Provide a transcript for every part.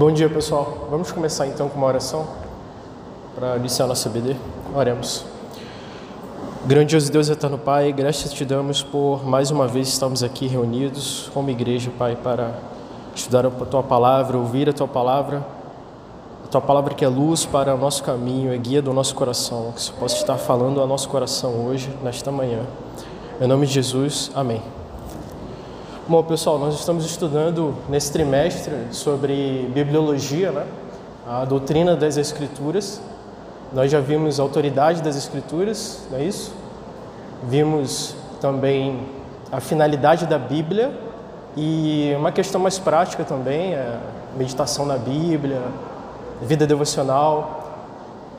Bom dia, pessoal. Vamos começar então com uma oração para iniciar nossa BD. Oremos. Grandioso Deus eterno Pai, graças te damos por mais uma vez estamos aqui reunidos como igreja, Pai, para estudar a tua palavra, ouvir a tua palavra, a tua palavra que é luz para o nosso caminho, é guia do nosso coração, que você possa estar falando ao nosso coração hoje, nesta manhã. Em nome de Jesus, amém. Bom, pessoal, nós estamos estudando nesse trimestre sobre bibliologia, né? a doutrina das Escrituras. Nós já vimos a autoridade das Escrituras, não é isso? Vimos também a finalidade da Bíblia e uma questão mais prática também, a meditação na Bíblia, vida devocional.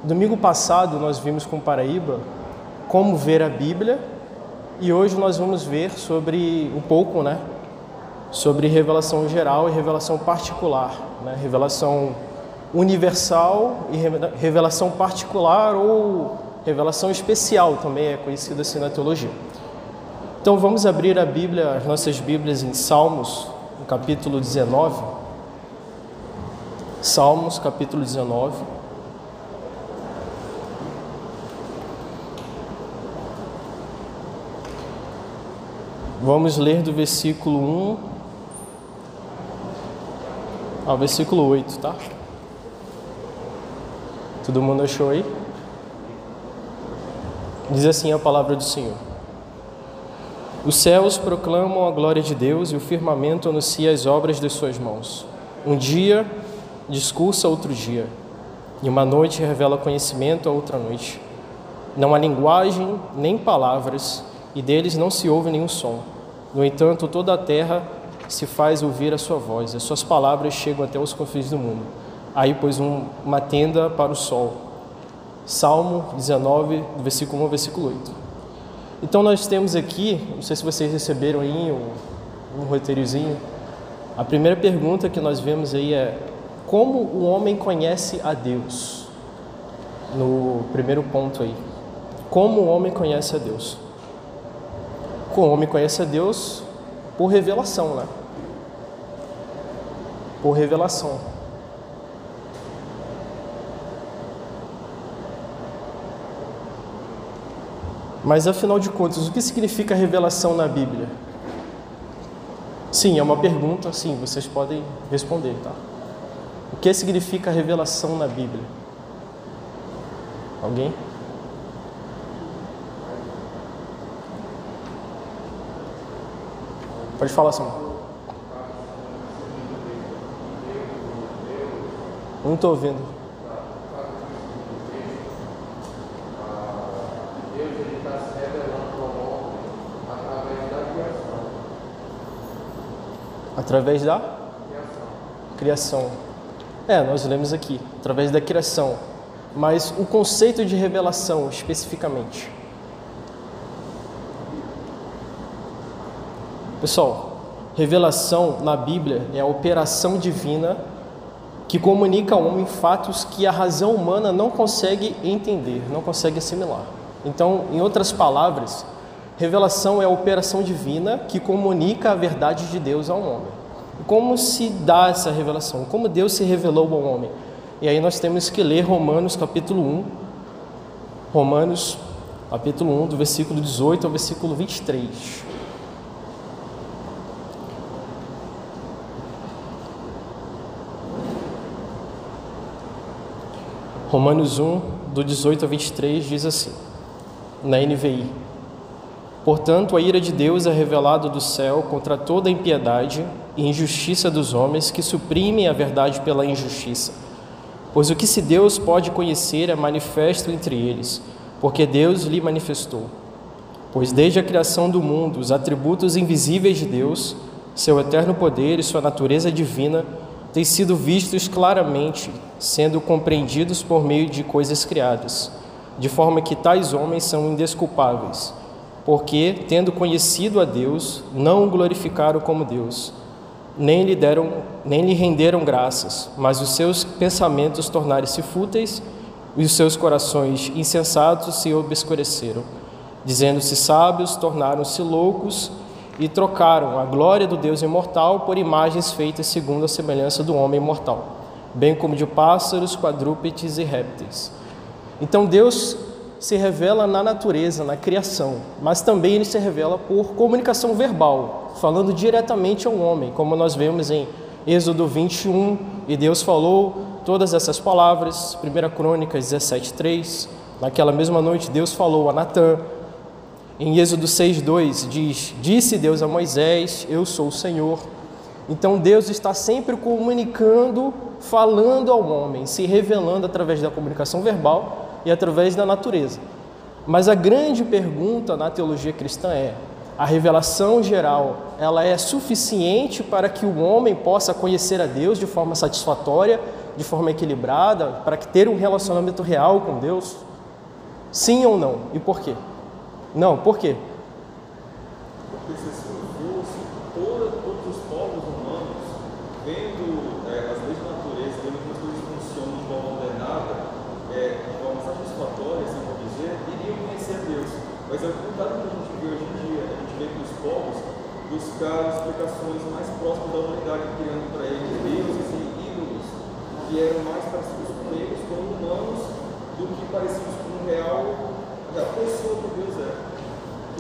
Domingo passado nós vimos com Paraíba como ver a Bíblia e hoje nós vamos ver sobre um pouco, né, sobre revelação geral e revelação particular, né? revelação universal e revelação particular ou revelação especial também é conhecida assim na teologia. Então vamos abrir a Bíblia, as nossas Bíblias em Salmos, no capítulo 19. Salmos, capítulo 19. Vamos ler do versículo 1 ao versículo 8, tá? Todo mundo achou aí? Diz assim a palavra do Senhor: Os céus proclamam a glória de Deus e o firmamento anuncia as obras de suas mãos. Um dia discursa outro dia, e uma noite revela conhecimento a outra noite. Não há linguagem nem palavras, e deles não se ouve nenhum som. No entanto, toda a terra se faz ouvir a sua voz, as suas palavras chegam até os confins do mundo. Aí pôs um, uma tenda para o sol. Salmo 19, versículo 1 versículo 8. Então nós temos aqui, não sei se vocês receberam aí um, um roteirozinho, a primeira pergunta que nós vemos aí é como o homem conhece a Deus? No primeiro ponto aí. Como o homem conhece a Deus? Como o homem conhece a Deus por revelação, né? Por revelação. Mas afinal de contas, o que significa revelação na Bíblia? Sim, é uma pergunta, sim, vocês podem responder, tá? O que significa revelação na Bíblia? Alguém? Pode falar, Samuel. Não estou ouvindo. Através da criação. É, nós lemos aqui, através da criação. Mas o conceito de revelação especificamente. Pessoal, revelação na Bíblia é a operação divina que comunica ao homem fatos que a razão humana não consegue entender, não consegue assimilar. Então, em outras palavras, revelação é a operação divina que comunica a verdade de Deus ao homem. Como se dá essa revelação? Como Deus se revelou ao homem? E aí nós temos que ler Romanos capítulo 1, Romanos capítulo 1, do versículo 18 ao versículo 23. Romanos 1, do 18 a 23, diz assim, na NVI: Portanto, a ira de Deus é revelada do céu contra toda a impiedade e injustiça dos homens que suprimem a verdade pela injustiça. Pois o que se Deus pode conhecer é manifesto entre eles, porque Deus lhe manifestou. Pois desde a criação do mundo, os atributos invisíveis de Deus, seu eterno poder e sua natureza divina, têm sido vistos claramente, sendo compreendidos por meio de coisas criadas, de forma que tais homens são indesculpáveis, porque, tendo conhecido a Deus, não o glorificaram como Deus, nem lhe deram, nem lhe renderam graças, mas os seus pensamentos tornaram-se fúteis e os seus corações insensatos se obscureceram. Dizendo-se sábios, tornaram-se loucos e trocaram a glória do Deus imortal por imagens feitas segundo a semelhança do homem mortal. bem como de pássaros, quadrúpedes e répteis. Então Deus se revela na natureza, na criação, mas também ele se revela por comunicação verbal, falando diretamente ao homem, como nós vemos em Êxodo 21, e Deus falou todas essas palavras, 1 Crônicas 17:3. Naquela mesma noite Deus falou a Natã. Em Êxodo 6:2 diz: Disse Deus a Moisés: Eu sou o Senhor. Então Deus está sempre comunicando, falando ao homem, se revelando através da comunicação verbal e através da natureza. Mas a grande pergunta na teologia cristã é: a revelação geral, ela é suficiente para que o homem possa conhecer a Deus de forma satisfatória, de forma equilibrada, para ter um relacionamento real com Deus? Sim ou não? E por quê? Não, por quê? Porque se assim fosse, todos os povos humanos, vendo é, as leis da natureza, vendo que as coisas funcionam de forma ordenada, é, de forma satisfatória, assim por dizer, iriam conhecer Deus. Mas é o contrário que a gente vê hoje em dia. A gente vê que os povos buscaram explicações mais próximas da humanidade, criando para eles deuses e ídolos que eram mais parecidos com eles, como humanos, do que parecidos com o real da pessoa que Deus é.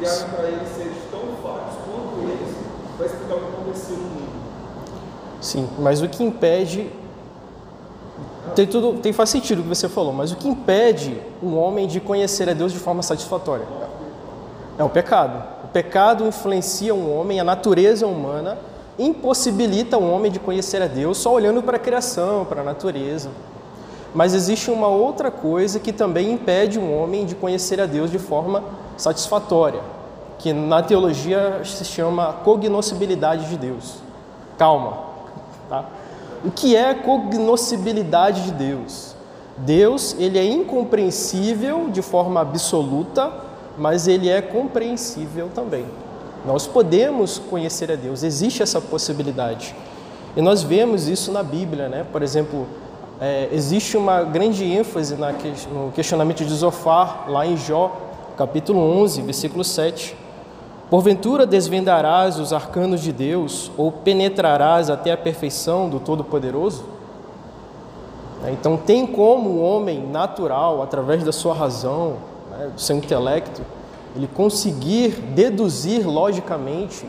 Para seres tão quanto eles para explicar o que aconteceu no mundo. Sim, mas o que impede. Tem, tudo, tem faz sentido o que você falou, mas o que impede um homem de conhecer a Deus de forma satisfatória? É o pecado. O pecado influencia um homem, a natureza humana impossibilita um homem de conhecer a Deus só olhando para a criação, para a natureza. Mas existe uma outra coisa que também impede um homem de conhecer a Deus de forma satisfatória, que na teologia se chama cognoscibilidade de Deus. Calma, tá? O que é cognoscibilidade de Deus? Deus, ele é incompreensível de forma absoluta, mas ele é compreensível também. Nós podemos conhecer a Deus, existe essa possibilidade. E nós vemos isso na Bíblia, né? Por exemplo, é, existe uma grande ênfase na, no questionamento de Zofar, lá em Jó, capítulo 11, versículo 7. Porventura desvendarás os arcanos de Deus ou penetrarás até a perfeição do Todo-Poderoso? É, então, tem como o homem natural, através da sua razão, né, do seu intelecto, ele conseguir deduzir logicamente,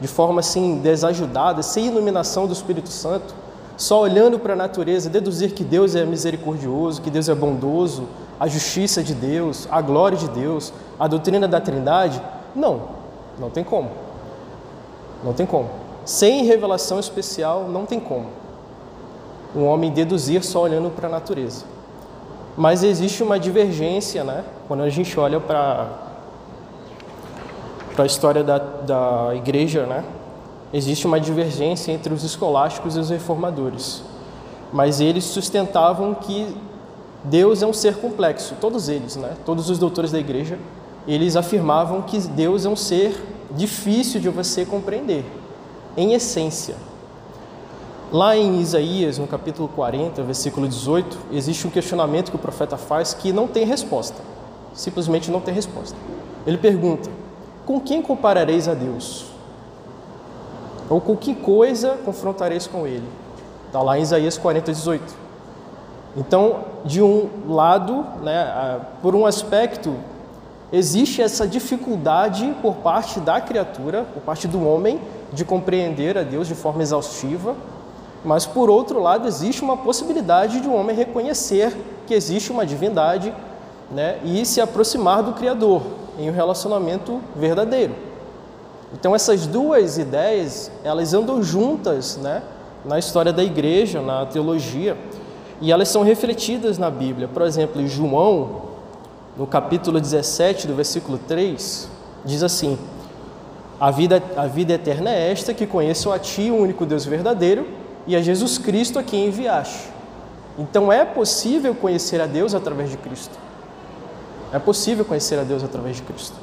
de forma assim desajudada, sem iluminação do Espírito Santo, só olhando para a natureza, deduzir que Deus é misericordioso, que Deus é bondoso, a justiça de Deus, a glória de Deus, a doutrina da Trindade? Não, não tem como. Não tem como. Sem revelação especial, não tem como. Um homem deduzir só olhando para a natureza. Mas existe uma divergência, né? Quando a gente olha para para a história da, da igreja, né? Existe uma divergência entre os escolásticos e os reformadores. Mas eles sustentavam que Deus é um ser complexo, todos eles, né? todos os doutores da igreja, eles afirmavam que Deus é um ser difícil de você compreender, em essência. Lá em Isaías, no capítulo 40, versículo 18, existe um questionamento que o profeta faz que não tem resposta. Simplesmente não tem resposta. Ele pergunta: Com quem comparareis a Deus? Ou com que coisa confrontareis com ele? Está lá em Isaías 40, 18. Então, de um lado, né, por um aspecto, existe essa dificuldade por parte da criatura, por parte do homem, de compreender a Deus de forma exaustiva, mas por outro lado, existe uma possibilidade de um homem reconhecer que existe uma divindade né, e se aproximar do Criador em um relacionamento verdadeiro. Então essas duas ideias, elas andam juntas, né, na história da igreja, na teologia, e elas são refletidas na Bíblia. Por exemplo, em João, no capítulo 17, do versículo 3, diz assim: a vida, a vida eterna é esta, que conheçam a Ti, o único Deus verdadeiro, e a Jesus Cristo a quem enviaste. Então é possível conhecer a Deus através de Cristo. É possível conhecer a Deus através de Cristo.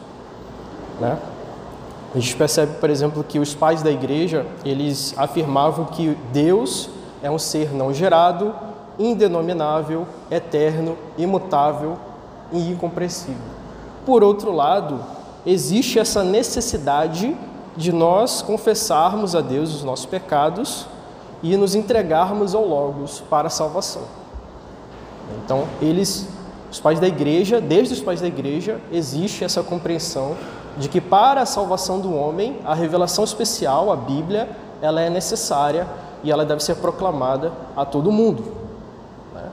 Né? A gente percebe, por exemplo, que os pais da igreja, eles afirmavam que Deus é um ser não gerado, indenominável, eterno, imutável e incompreensível. Por outro lado, existe essa necessidade de nós confessarmos a Deus os nossos pecados e nos entregarmos ao Logos para a salvação. Então, eles, os pais da igreja, desde os pais da igreja, existe essa compreensão de que para a salvação do homem, a revelação especial, a Bíblia, ela é necessária e ela deve ser proclamada a todo mundo. Né?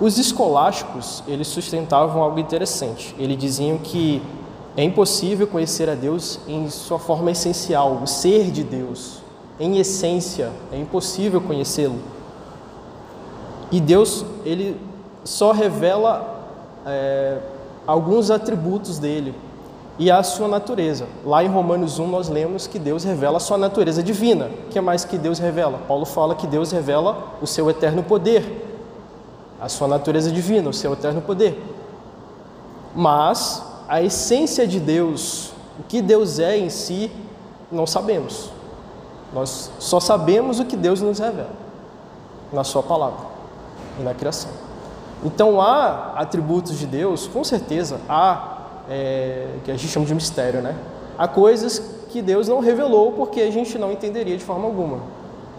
Os escolásticos, eles sustentavam algo interessante. Eles diziam que é impossível conhecer a Deus em sua forma essencial, o ser de Deus, em essência, é impossível conhecê-lo. E Deus, ele só revela é, alguns atributos dele e a sua natureza. Lá em Romanos 1 nós lemos que Deus revela a sua natureza divina. O que mais que Deus revela? Paulo fala que Deus revela o seu eterno poder, a sua natureza divina, o seu eterno poder. Mas a essência de Deus, o que Deus é em si, não sabemos. Nós só sabemos o que Deus nos revela na Sua palavra e na criação. Então há atributos de Deus, com certeza, há é, que a gente chama de mistério, né? Há coisas que Deus não revelou porque a gente não entenderia de forma alguma,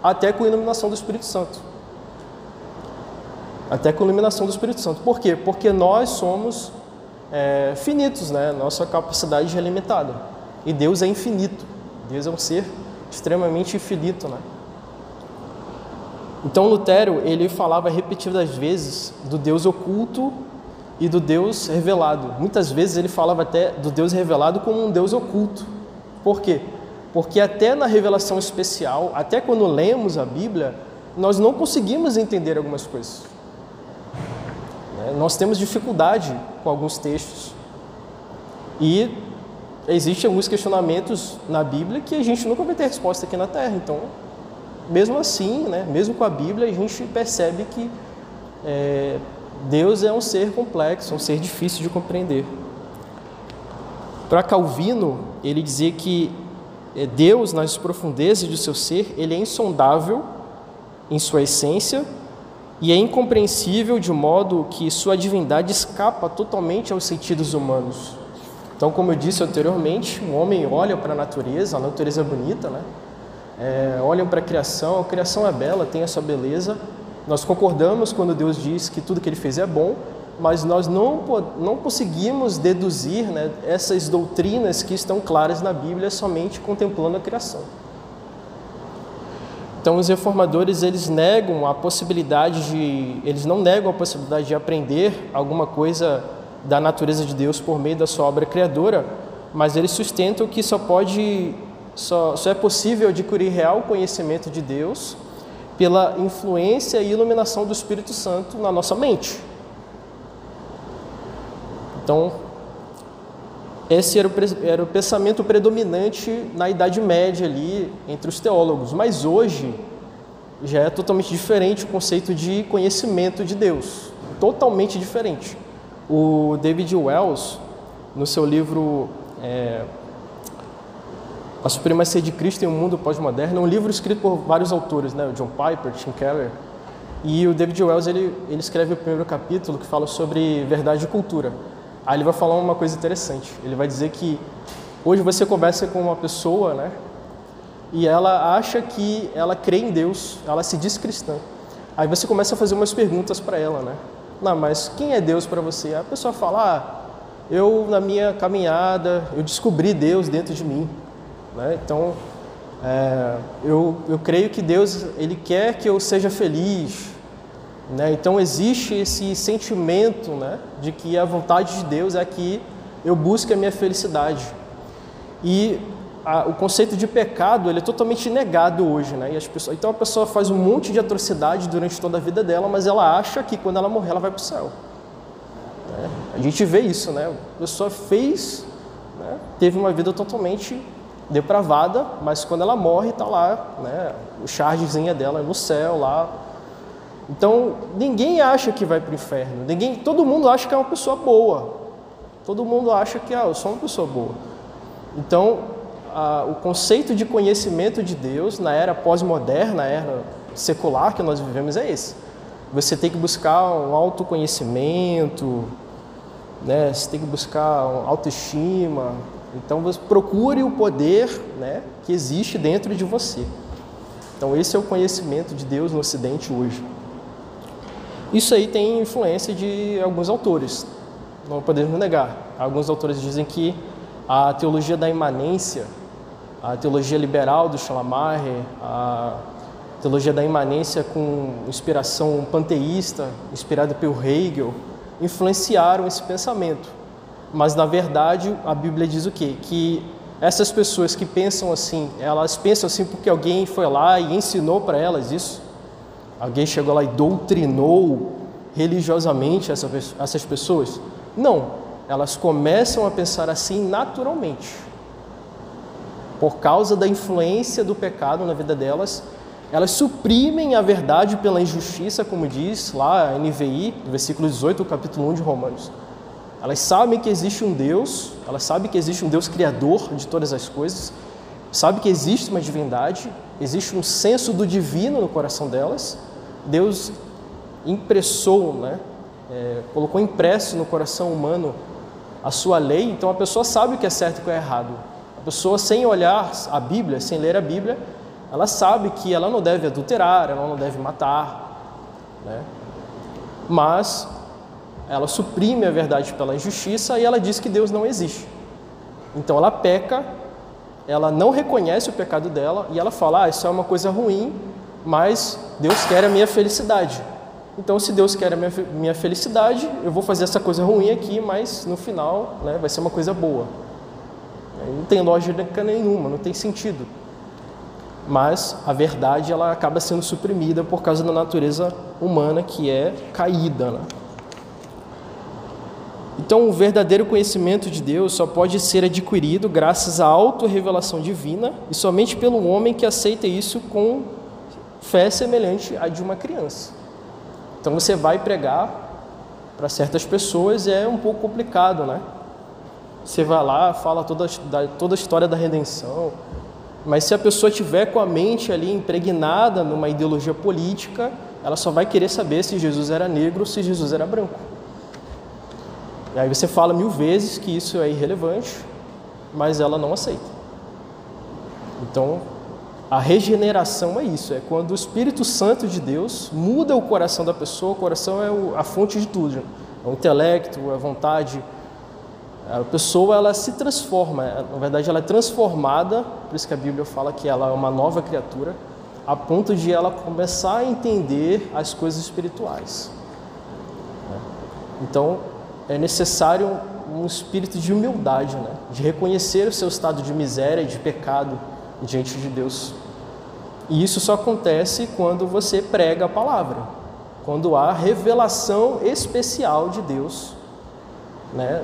até com a iluminação do Espírito Santo. Até com a iluminação do Espírito Santo. Por quê? Porque nós somos é, finitos, né? Nossa capacidade é limitada. E Deus é infinito. Deus é um ser extremamente infinito, né? Então Lutero, ele falava repetidas vezes do Deus oculto e do Deus revelado. Muitas vezes ele falava até do Deus revelado como um Deus oculto. Por quê? Porque até na revelação especial, até quando lemos a Bíblia, nós não conseguimos entender algumas coisas. Né? Nós temos dificuldade com alguns textos. E existem alguns questionamentos na Bíblia que a gente nunca vai ter resposta aqui na Terra. Então, mesmo assim, né, mesmo com a Bíblia, a gente percebe que é, Deus é um ser complexo, um ser difícil de compreender. Para Calvino, ele dizia que é, Deus, nas profundezas do seu ser, ele é insondável em sua essência e é incompreensível de modo que sua divindade escapa totalmente aos sentidos humanos. Então, como eu disse anteriormente, o homem olha para a natureza, a natureza é bonita, né? É, olham para a criação, a criação é bela, tem a sua beleza. Nós concordamos quando Deus diz que tudo que Ele fez é bom, mas nós não, não conseguimos deduzir né, essas doutrinas que estão claras na Bíblia somente contemplando a criação. Então, os reformadores eles negam a possibilidade de, eles não negam a possibilidade de aprender alguma coisa da natureza de Deus por meio da sua obra criadora, mas eles sustentam que só pode, só, só é possível adquirir real conhecimento de Deus pela influência e iluminação do Espírito Santo na nossa mente. Então, esse era o, era o pensamento predominante na Idade Média ali entre os teólogos, mas hoje já é totalmente diferente o conceito de conhecimento de Deus, totalmente diferente. O David Wells, no seu livro é, A Supremacia de Cristo em um Mundo Pós-Moderno, é um livro escrito por vários autores, né? o John Piper, Tim Keller, e o David Wells ele, ele escreve o primeiro capítulo que fala sobre verdade e cultura. Aí ele vai falar uma coisa interessante. Ele vai dizer que hoje você conversa com uma pessoa, né? E ela acha que ela crê em Deus, ela se diz cristã. Aí você começa a fazer umas perguntas para ela, né? Não, mas quem é Deus para você? Aí a pessoa fala: ah, eu na minha caminhada eu descobri Deus dentro de mim, né? Então é, eu, eu creio que Deus ele quer que eu seja feliz, né? Então existe esse sentimento né, de que a vontade de Deus é que eu busque a minha felicidade. E a, o conceito de pecado ele é totalmente negado hoje. Né? E as pessoas, então a pessoa faz um monte de atrocidade durante toda a vida dela, mas ela acha que quando ela morrer ela vai para o céu. Né? A gente vê isso, né? a pessoa fez, né, teve uma vida totalmente depravada, mas quando ela morre está lá, né, o chargezinha dela no céu lá, então, ninguém acha que vai para o inferno. Ninguém, todo mundo acha que é uma pessoa boa. Todo mundo acha que ah, eu sou uma pessoa boa. Então, a, o conceito de conhecimento de Deus na era pós-moderna, na era secular que nós vivemos é esse. Você tem que buscar um autoconhecimento, né? Você tem que buscar autoestima. Então, você procure o poder, né, que existe dentro de você. Então, esse é o conhecimento de Deus no Ocidente hoje. Isso aí tem influência de alguns autores, não podemos negar. Alguns autores dizem que a teologia da imanência, a teologia liberal do Schleiermacher, a teologia da imanência com inspiração panteísta, inspirada pelo Hegel, influenciaram esse pensamento. Mas na verdade, a Bíblia diz o quê? Que essas pessoas que pensam assim, elas pensam assim porque alguém foi lá e ensinou para elas isso. Alguém chegou lá e doutrinou religiosamente essas pessoas? Não, elas começam a pensar assim naturalmente. Por causa da influência do pecado na vida delas, elas suprimem a verdade pela injustiça, como diz lá a NVI, no versículo 18 do capítulo 1 de Romanos. Elas sabem que existe um Deus, elas sabem que existe um Deus criador de todas as coisas, sabem que existe uma divindade, existe um senso do divino no coração delas. Deus impressou, né, é, colocou impresso no coração humano a sua lei, então a pessoa sabe o que é certo e o que é errado. A pessoa, sem olhar a Bíblia, sem ler a Bíblia, ela sabe que ela não deve adulterar, ela não deve matar, né? mas ela suprime a verdade pela injustiça e ela diz que Deus não existe. Então ela peca, ela não reconhece o pecado dela e ela fala: ah, isso é uma coisa ruim, mas Deus quer a minha felicidade. Então, se Deus quer a minha, minha felicidade, eu vou fazer essa coisa ruim aqui, mas no final né, vai ser uma coisa boa. Não tem lógica nenhuma, não tem sentido. Mas a verdade ela acaba sendo suprimida por causa da natureza humana que é caída. Né? Então, o verdadeiro conhecimento de Deus só pode ser adquirido graças à auto-revelação divina e somente pelo homem que aceita isso com fé semelhante à de uma criança. Então você vai pregar para certas pessoas é um pouco complicado, né? Você vai lá, fala toda, toda a história da redenção, mas se a pessoa tiver com a mente ali impregnada numa ideologia política, ela só vai querer saber se Jesus era negro ou se Jesus era branco. E aí você fala mil vezes que isso é irrelevante, mas ela não aceita. Então, a regeneração é isso, é quando o Espírito Santo de Deus muda o coração da pessoa, o coração é a fonte de tudo, é o intelecto, a vontade. A pessoa ela se transforma, é, na verdade ela é transformada, por isso que a Bíblia fala que ela é uma nova criatura, a ponto de ela começar a entender as coisas espirituais. Então é necessário um espírito de humildade, né? de reconhecer o seu estado de miséria, de pecado diante de Deus. E isso só acontece quando você prega a palavra, quando há revelação especial de Deus né,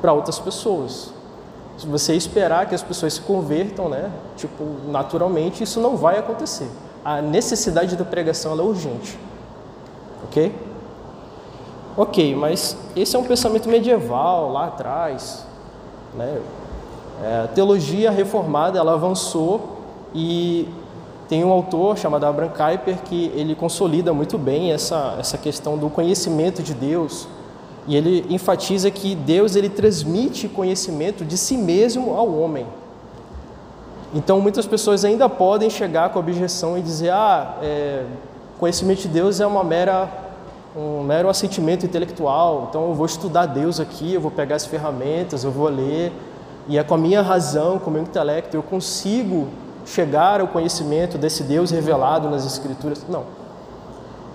para outras pessoas. Se você esperar que as pessoas se convertam, né, tipo, naturalmente, isso não vai acontecer. A necessidade da pregação é urgente. Ok? Ok, mas esse é um pensamento medieval lá atrás. Né? É, a teologia reformada ela avançou e tem um autor chamado Abraham Kuyper que ele consolida muito bem essa, essa questão do conhecimento de Deus e ele enfatiza que Deus ele transmite conhecimento de si mesmo ao homem. Então muitas pessoas ainda podem chegar com objeção e dizer ah é, conhecimento de Deus é uma mera um mero assentimento intelectual. Então eu vou estudar Deus aqui, eu vou pegar as ferramentas, eu vou ler e é com a minha razão, com o meu intelecto eu consigo chegar ao conhecimento desse Deus revelado nas Escrituras. Não,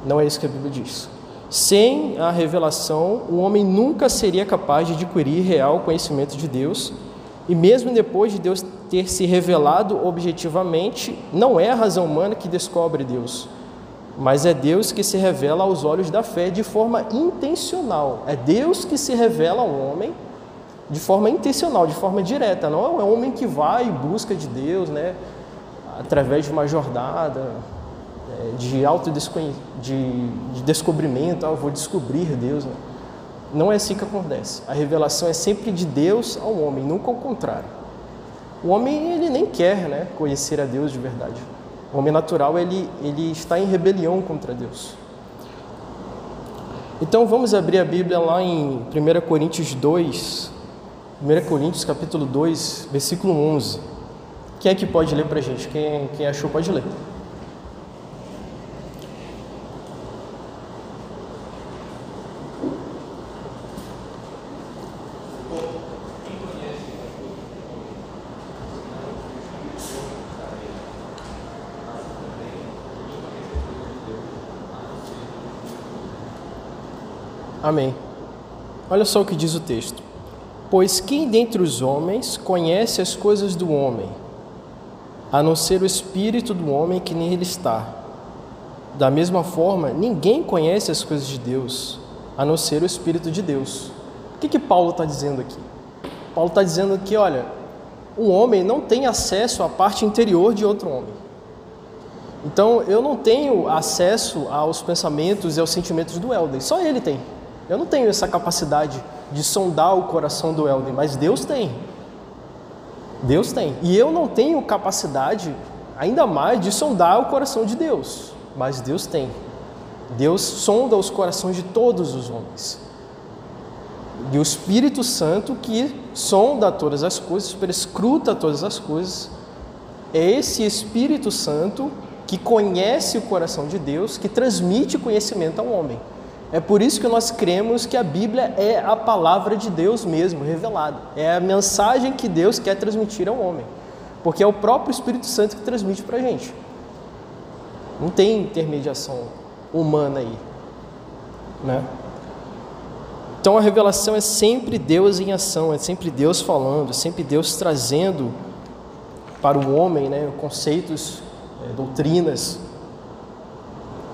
não é isso que a Bíblia diz. Sem a revelação, o homem nunca seria capaz de adquirir real conhecimento de Deus, e mesmo depois de Deus ter se revelado objetivamente, não é a razão humana que descobre Deus, mas é Deus que se revela aos olhos da fé de forma intencional. É Deus que se revela ao homem de forma intencional, de forma direta. Não é um homem que vai em busca de Deus, né? através de uma jornada é, de auto de, de descobrimento, ah, eu vou descobrir Deus. Né? Não é assim que acontece. A revelação é sempre de Deus ao homem, nunca ao contrário. O homem ele nem quer né, conhecer a Deus de verdade. O homem natural ele, ele está em rebelião contra Deus. Então vamos abrir a Bíblia lá em 1 Coríntios 2, 1 Coríntios capítulo 2, versículo 11. Quem é que pode ler para a gente? Quem, quem achou pode ler. Amém. Olha só o que diz o texto. Pois quem dentre os homens conhece as coisas do homem, a não ser o espírito do homem que nele está? Da mesma forma, ninguém conhece as coisas de Deus, a não ser o espírito de Deus. O que, que Paulo está dizendo aqui? Paulo está dizendo que, olha, o homem não tem acesso à parte interior de outro homem. Então, eu não tenho acesso aos pensamentos e aos sentimentos do Helder, só ele tem. Eu não tenho essa capacidade de sondar o coração do Helder, mas Deus tem. Deus tem. E eu não tenho capacidade, ainda mais, de sondar o coração de Deus, mas Deus tem. Deus sonda os corações de todos os homens. E o Espírito Santo que sonda todas as coisas, prescruta todas as coisas, é esse Espírito Santo que conhece o coração de Deus, que transmite conhecimento ao homem. É por isso que nós cremos que a Bíblia é a palavra de Deus mesmo, revelada. É a mensagem que Deus quer transmitir ao homem. Porque é o próprio Espírito Santo que transmite para a gente. Não tem intermediação humana aí. Né? Então a revelação é sempre Deus em ação, é sempre Deus falando, é sempre Deus trazendo para o homem né, conceitos, é, doutrinas,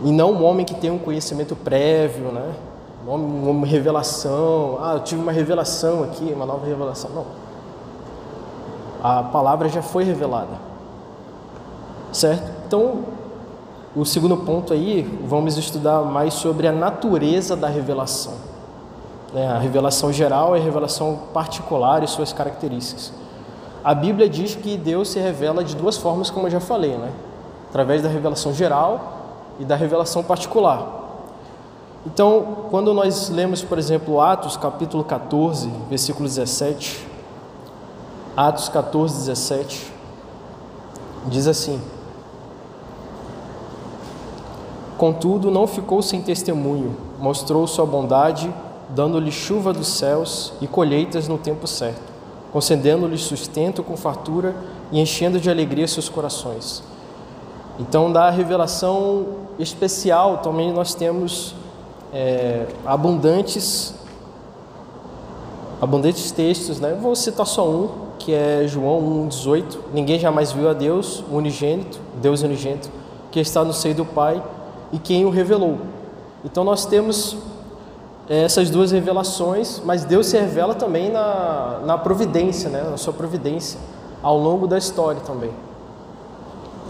e não um homem que tem um conhecimento prévio, né? uma revelação, ah, eu tive uma revelação aqui, uma nova revelação. Não. A palavra já foi revelada. Certo? Então, o segundo ponto aí, vamos estudar mais sobre a natureza da revelação. Né? A revelação geral e a revelação particular e suas características. A Bíblia diz que Deus se revela de duas formas, como eu já falei, né? através da revelação geral e da revelação particular. Então, quando nós lemos, por exemplo, Atos capítulo 14, versículo 17, Atos 14, 17, diz assim: Contudo, não ficou sem testemunho, mostrou sua bondade dando-lhe chuva dos céus e colheitas no tempo certo, concedendo-lhes sustento com fartura e enchendo de alegria seus corações. Então, da revelação especial, também nós temos é, abundantes, abundantes textos, né? Vou citar só um, que é João 1,18. Ninguém jamais viu a Deus, unigênito, Deus unigênito, que está no seio do Pai e quem o revelou. Então, nós temos essas duas revelações, mas Deus se revela também na, na providência, né? na sua providência, ao longo da história também,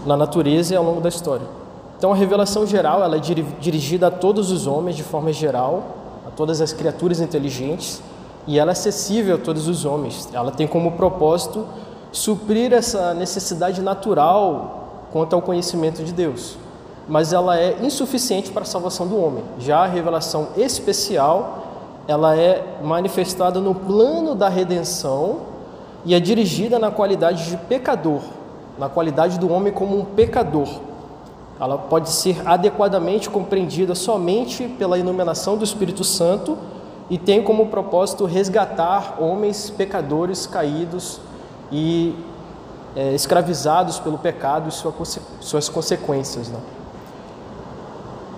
na natureza e ao longo da história. Então a revelação geral ela é dirigida a todos os homens de forma geral, a todas as criaturas inteligentes, e ela é acessível a todos os homens. Ela tem como propósito suprir essa necessidade natural quanto ao conhecimento de Deus mas ela é insuficiente para a salvação do homem. Já a revelação especial, ela é manifestada no plano da redenção e é dirigida na qualidade de pecador, na qualidade do homem como um pecador. Ela pode ser adequadamente compreendida somente pela iluminação do Espírito Santo e tem como propósito resgatar homens pecadores caídos e é, escravizados pelo pecado e sua, suas consequências. Né?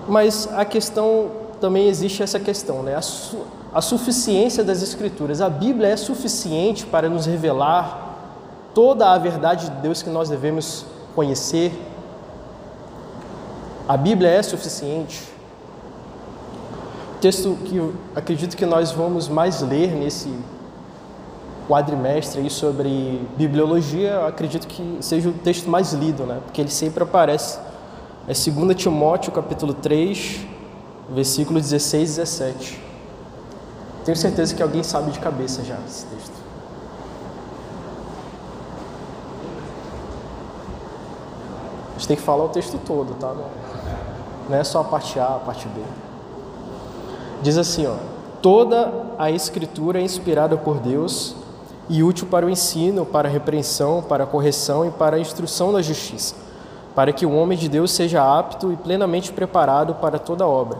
Mas a questão também existe essa questão, né? A, su a suficiência das Escrituras. A Bíblia é suficiente para nos revelar toda a verdade de Deus que nós devemos conhecer. A Bíblia é suficiente. O texto que acredito que nós vamos mais ler nesse quadrimestre aí sobre bibliologia, acredito que seja o texto mais lido, né? Porque ele sempre aparece é 2 Timóteo capítulo 3, versículo 16 e 17. Tenho certeza que alguém sabe de cabeça já esse texto. A gente tem que falar o texto todo, tá? Não é só a parte A, a parte B. Diz assim, ó: Toda a escritura é inspirada por Deus e útil para o ensino, para a repreensão, para a correção e para a instrução na justiça para que o homem de Deus seja apto e plenamente preparado para toda obra.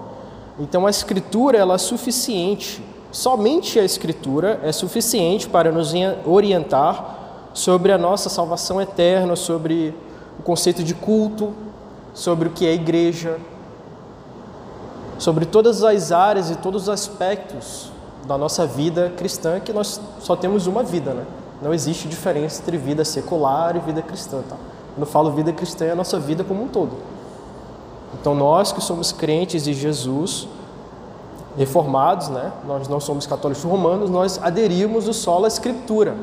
Então a escritura ela é suficiente, somente a escritura é suficiente para nos orientar sobre a nossa salvação eterna, sobre o conceito de culto, sobre o que é igreja, sobre todas as áreas e todos os aspectos da nossa vida cristã, que nós só temos uma vida, né? Não existe diferença entre vida secular e vida cristã, tá? Quando eu falo vida cristã, é a nossa vida como um todo. Então, nós que somos crentes em Jesus, reformados, né? Nós não somos católicos romanos, nós aderimos o solo à Escritura.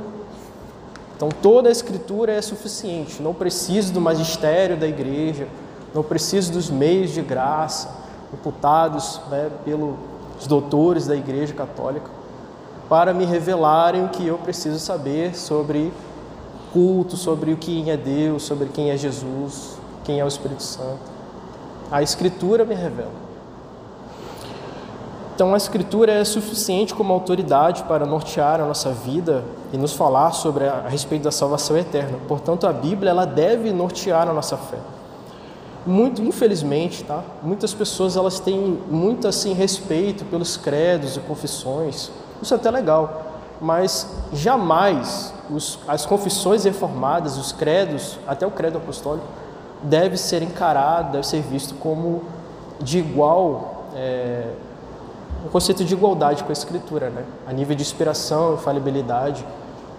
Então, toda a Escritura é suficiente. Não preciso do magistério da igreja, não preciso dos meios de graça imputados né, pelos doutores da igreja católica para me revelarem o que eu preciso saber sobre culto, sobre o que é Deus, sobre quem é Jesus, quem é o Espírito Santo. A Escritura me revela. Então, a Escritura é suficiente como autoridade para nortear a nossa vida e nos falar sobre a, a respeito da salvação eterna. Portanto, a Bíblia ela deve nortear a nossa fé. Muito, infelizmente, tá? Muitas pessoas elas têm muito assim respeito pelos credos e confissões, isso é até legal, mas jamais os, as confissões reformadas, os credos, até o credo apostólico, deve ser encarado, deve ser visto como de igual, é, um conceito de igualdade com a Escritura, né? a nível de inspiração e falibilidade.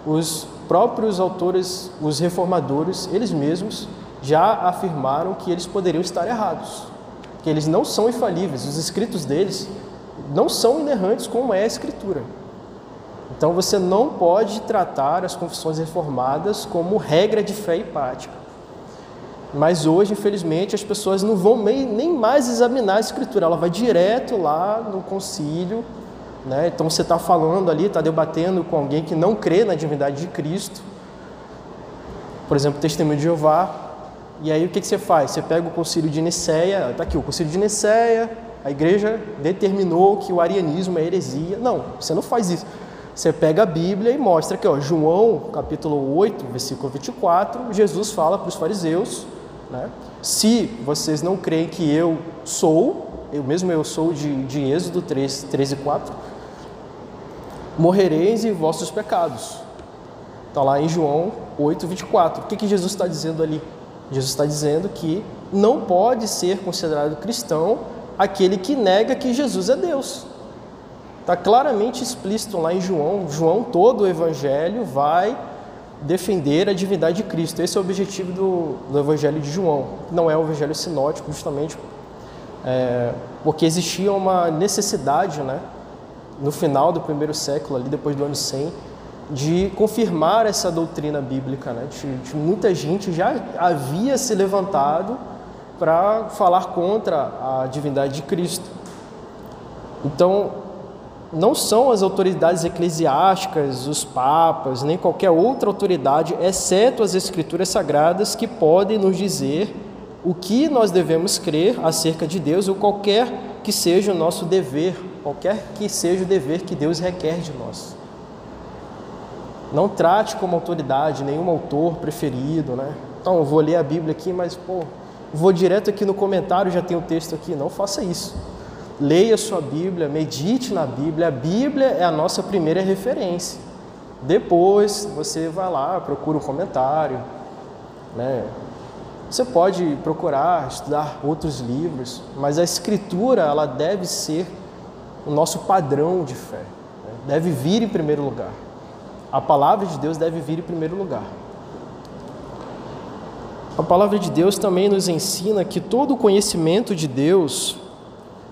Os próprios autores, os reformadores, eles mesmos já afirmaram que eles poderiam estar errados, que eles não são infalíveis, os escritos deles não são inerrantes como é a Escritura. Então você não pode tratar as confissões reformadas como regra de fé e prática. Mas hoje, infelizmente, as pessoas não vão nem mais examinar a Escritura, ela vai direto lá no concílio. Né? Então você está falando ali, está debatendo com alguém que não crê na divindade de Cristo, por exemplo, testemunho de Jeová. E aí o que, que você faz? Você pega o concílio de Nicéia, está aqui o concílio de Nicéia, a igreja determinou que o arianismo é heresia. Não, você não faz isso. Você pega a Bíblia e mostra que, ó, João, capítulo 8, versículo 24, Jesus fala para os fariseus, né? Se vocês não creem que eu sou, eu mesmo eu sou de, de Êxodo 3, 13 e 4, morrereis em vossos pecados. Está lá em João 8, 24. O que, que Jesus está dizendo ali? Jesus está dizendo que não pode ser considerado cristão aquele que nega que Jesus é Deus. Está claramente explícito lá em João. João, todo o evangelho, vai defender a divindade de Cristo. Esse é o objetivo do, do evangelho de João. Não é o evangelho sinótico, justamente é, porque existia uma necessidade, né, no final do primeiro século, ali depois do ano 100, de confirmar essa doutrina bíblica. Né? De, de muita gente já havia se levantado para falar contra a divindade de Cristo. Então, não são as autoridades eclesiásticas, os papas, nem qualquer outra autoridade, exceto as escrituras sagradas, que podem nos dizer o que nós devemos crer acerca de Deus ou qualquer que seja o nosso dever, qualquer que seja o dever que Deus requer de nós. Não trate como autoridade nenhum autor preferido, né? Então, eu vou ler a Bíblia aqui, mas pô, vou direto aqui no comentário, já tem o texto aqui. Não faça isso leia sua Bíblia, medite na Bíblia. A Bíblia é a nossa primeira referência. Depois você vai lá, procura um comentário. Né? Você pode procurar estudar outros livros, mas a Escritura ela deve ser o nosso padrão de fé. Né? Deve vir em primeiro lugar. A palavra de Deus deve vir em primeiro lugar. A palavra de Deus também nos ensina que todo o conhecimento de Deus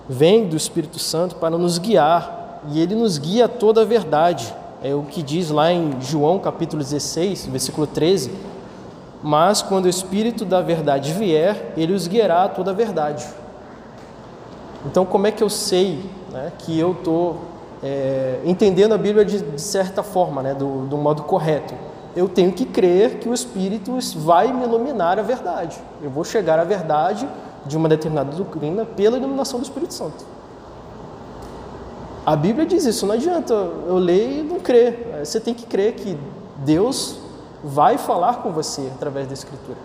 vem do Espírito Santo para nos guiar, e ele nos guia a toda a verdade. É o que diz lá em João capítulo 16, versículo 13. Mas quando o Espírito da verdade vier, ele os guiará a toda a verdade. Então, como é que eu sei né, que eu estou é, entendendo a Bíblia de, de certa forma, né, do, do modo correto? Eu tenho que crer que o Espírito vai me iluminar a verdade. Eu vou chegar à verdade de uma determinada doutrina pela iluminação do Espírito Santo. A Bíblia diz isso, não adianta eu ler e não crer. Você tem que crer que Deus vai falar com você através da Escritura.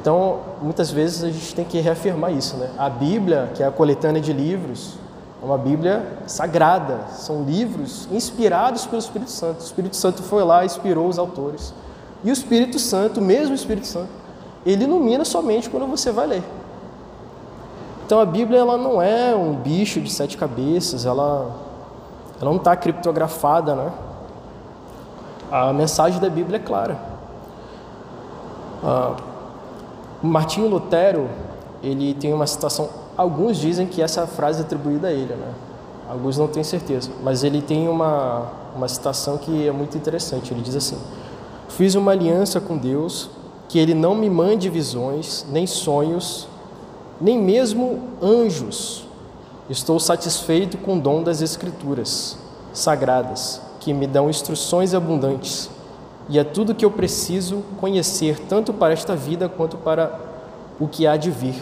Então, muitas vezes a gente tem que reafirmar isso, né? A Bíblia, que é a coletânea de livros, é uma Bíblia sagrada, são livros inspirados pelo Espírito Santo. O Espírito Santo foi lá inspirou os autores. E o Espírito Santo, o mesmo Espírito Santo, ele ilumina somente quando você vai ler. Então a Bíblia ela não é um bicho de sete cabeças, ela, ela não está criptografada, né? A mensagem da Bíblia é clara. Ah, Martinho Lutero ele tem uma citação. Alguns dizem que essa frase é atribuída a ele, né? Alguns não têm certeza, mas ele tem uma, uma citação que é muito interessante. Ele diz assim: Fiz uma aliança com Deus, que Ele não me mande visões, nem sonhos, nem mesmo anjos. Estou satisfeito com o dom das Escrituras sagradas, que me dão instruções abundantes, e é tudo que eu preciso conhecer, tanto para esta vida quanto para o que há de vir.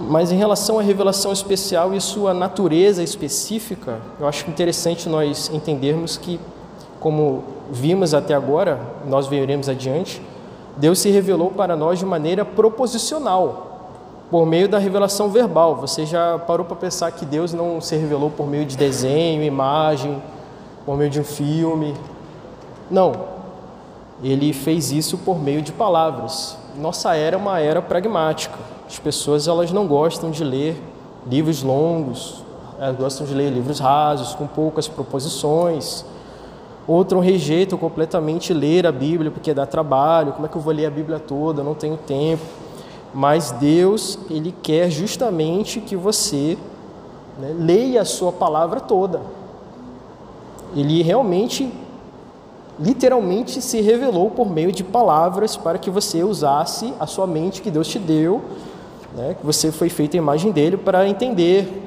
Mas em relação à revelação especial e sua natureza específica, eu acho interessante nós entendermos que, como vimos até agora, nós veremos adiante, Deus se revelou para nós de maneira proposicional, por meio da revelação verbal. Você já parou para pensar que Deus não se revelou por meio de desenho, imagem, por meio de um filme? Não. Ele fez isso por meio de palavras. Nossa era é uma era pragmática. As pessoas elas não gostam de ler livros longos, elas gostam de ler livros rasos, com poucas proposições. Outro rejeitam completamente ler a Bíblia porque dá trabalho. Como é que eu vou ler a Bíblia toda? Eu não tenho tempo. Mas Deus, Ele quer justamente que você né, leia a sua palavra toda. Ele realmente, literalmente, se revelou por meio de palavras para que você usasse a sua mente que Deus te deu, né, que você foi feito a imagem dele para entender.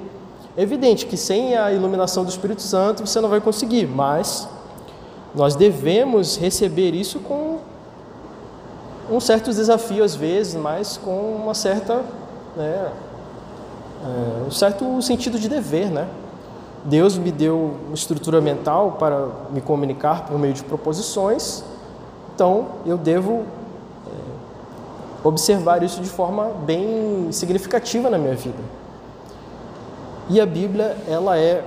É evidente que sem a iluminação do Espírito Santo você não vai conseguir, mas nós devemos receber isso com um certo desafio às vezes, mas com uma certa, né, é, um certo sentido de dever, né? Deus me deu uma estrutura mental para me comunicar por meio de proposições, então eu devo observar isso de forma bem significativa na minha vida. E a Bíblia, ela é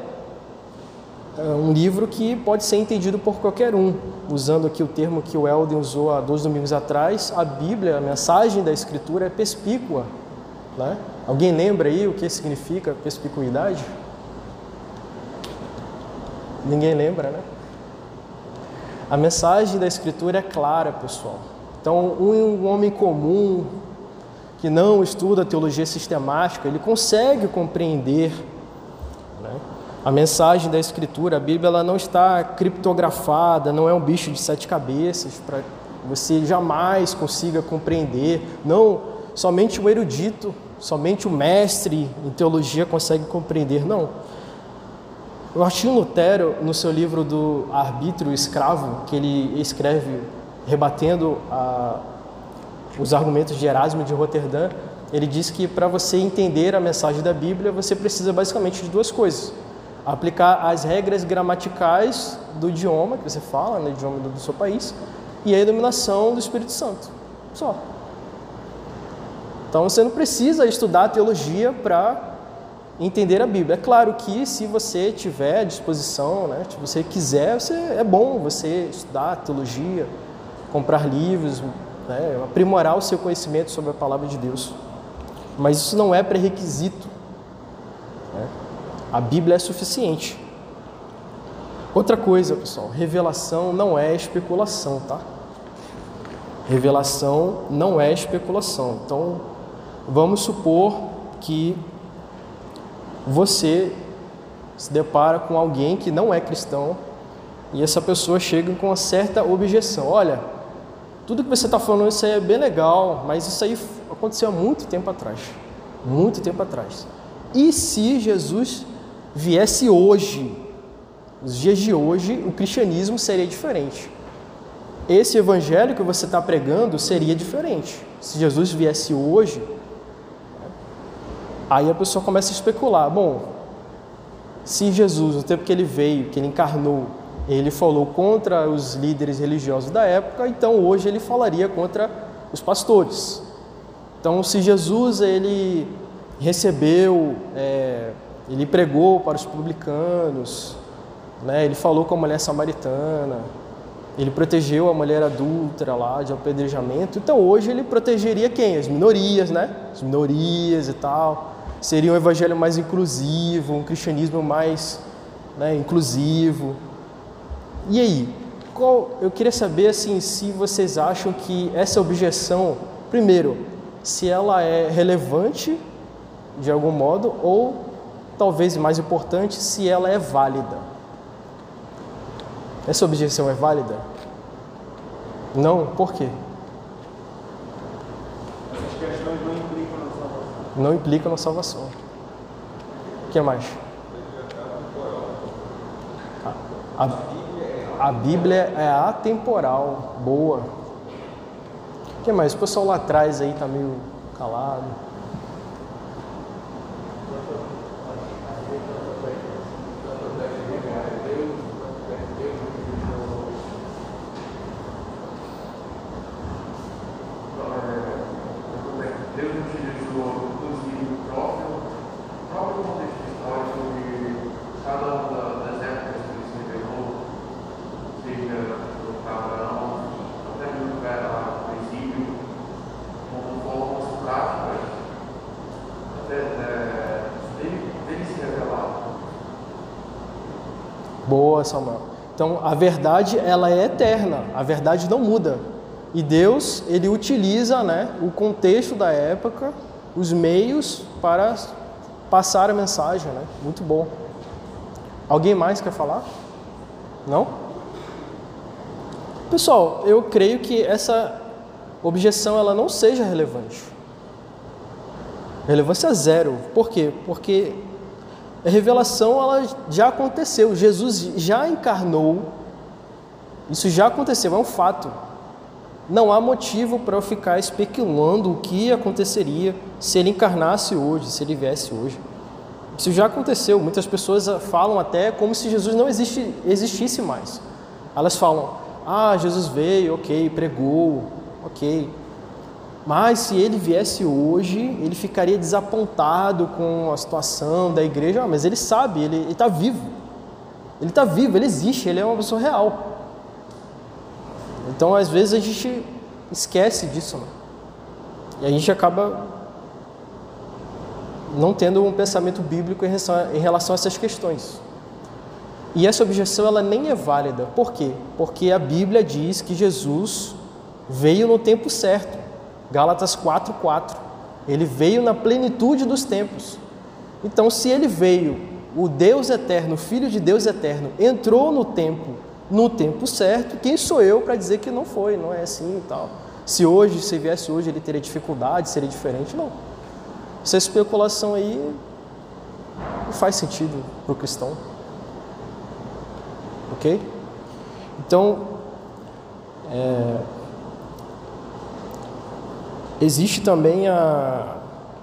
é um livro que pode ser entendido por qualquer um. Usando aqui o termo que o Elden usou há dois domingos atrás, a Bíblia, a mensagem da Escritura é perspícua. Né? Alguém lembra aí o que significa perspicuidade? Ninguém lembra, né? A mensagem da Escritura é clara, pessoal. Então, um homem comum que não estuda teologia sistemática, ele consegue compreender né? A mensagem da Escritura, a Bíblia, ela não está criptografada, não é um bicho de sete cabeças para você jamais consiga compreender. Não, somente o erudito, somente o mestre em teologia consegue compreender. Não. Martinho Lutero, no seu livro do Arbítrio Escravo, que ele escreve rebatendo a, os argumentos de Erasmo de Roterdã, ele diz que para você entender a mensagem da Bíblia, você precisa basicamente de duas coisas aplicar as regras gramaticais do idioma que você fala, no né, idioma do, do seu país, e a iluminação do Espírito Santo. Só. Então você não precisa estudar teologia para entender a Bíblia. É claro que se você tiver disposição, né, se você quiser, você, é bom você estudar teologia, comprar livros, né, aprimorar o seu conhecimento sobre a palavra de Deus. Mas isso não é pré-requisito. Né? A Bíblia é suficiente. Outra coisa, pessoal, revelação não é especulação, tá? Revelação não é especulação. Então, vamos supor que você se depara com alguém que não é cristão e essa pessoa chega com uma certa objeção. Olha, tudo que você está falando isso aí é bem legal, mas isso aí aconteceu há muito tempo atrás. Muito tempo atrás. E se Jesus viesse hoje, nos dias de hoje, o cristianismo seria diferente. Esse evangelho que você está pregando seria diferente. Se Jesus viesse hoje, aí a pessoa começa a especular. Bom, se Jesus, no tempo que ele veio, que ele encarnou, ele falou contra os líderes religiosos da época, então hoje ele falaria contra os pastores. Então, se Jesus ele recebeu é, ele pregou para os publicanos, né? ele falou com a mulher samaritana. Ele protegeu a mulher adulta lá de apedrejamento. Então hoje ele protegeria quem? As minorias, né? As minorias e tal. Seria um evangelho mais inclusivo, um cristianismo mais né, inclusivo. E aí? Qual, eu queria saber assim, se vocês acham que essa objeção, primeiro, se ela é relevante de algum modo ou talvez mais importante, se ela é válida. Essa objeção é válida? Não? Por quê? Essas questões não implicam na salvação. Não implicam na salvação. O que mais? A, a, a Bíblia é atemporal, boa. O que mais? O pessoal lá atrás aí tá meio calado. Deus utilizou, inclusive, o próprio, o próprio contexto histórico de cada uma da- das épocas que ele se revelou, seja no Abraão, até mesmo era no exílio, como formas práticas até, é, dele, dele se revelar. Boa, Samuel. Então, a verdade ela é eterna, a verdade não muda. E Deus, ele utiliza, né, o contexto da época, os meios para passar a mensagem, né? Muito bom. Alguém mais quer falar? Não? Pessoal, eu creio que essa objeção ela não seja relevante. Relevância zero. Por quê? Porque a revelação ela já aconteceu, Jesus já encarnou, isso já aconteceu, é um fato. Não há motivo para eu ficar especulando o que aconteceria se ele encarnasse hoje, se ele viesse hoje. Isso já aconteceu. Muitas pessoas falam até como se Jesus não existe, existisse mais. Elas falam: Ah, Jesus veio, ok, pregou, ok. Mas se ele viesse hoje, ele ficaria desapontado com a situação da igreja. Mas ele sabe, ele está vivo. Ele está vivo, ele existe, ele é uma pessoa real. Então, às vezes, a gente esquece disso. Né? E a gente acaba não tendo um pensamento bíblico em relação, em relação a essas questões. E essa objeção ela nem é válida. Por quê? Porque a Bíblia diz que Jesus veio no tempo certo. Gálatas 4:4. Ele veio na plenitude dos tempos. Então, se ele veio, o Deus eterno, o Filho de Deus eterno, entrou no tempo, no tempo certo, quem sou eu para dizer que não foi, não é assim e tal? Se hoje, se viesse hoje, ele teria dificuldade, seria diferente? Não. Essa especulação aí não faz sentido para o cristão. Ok? Então, é, existe também a,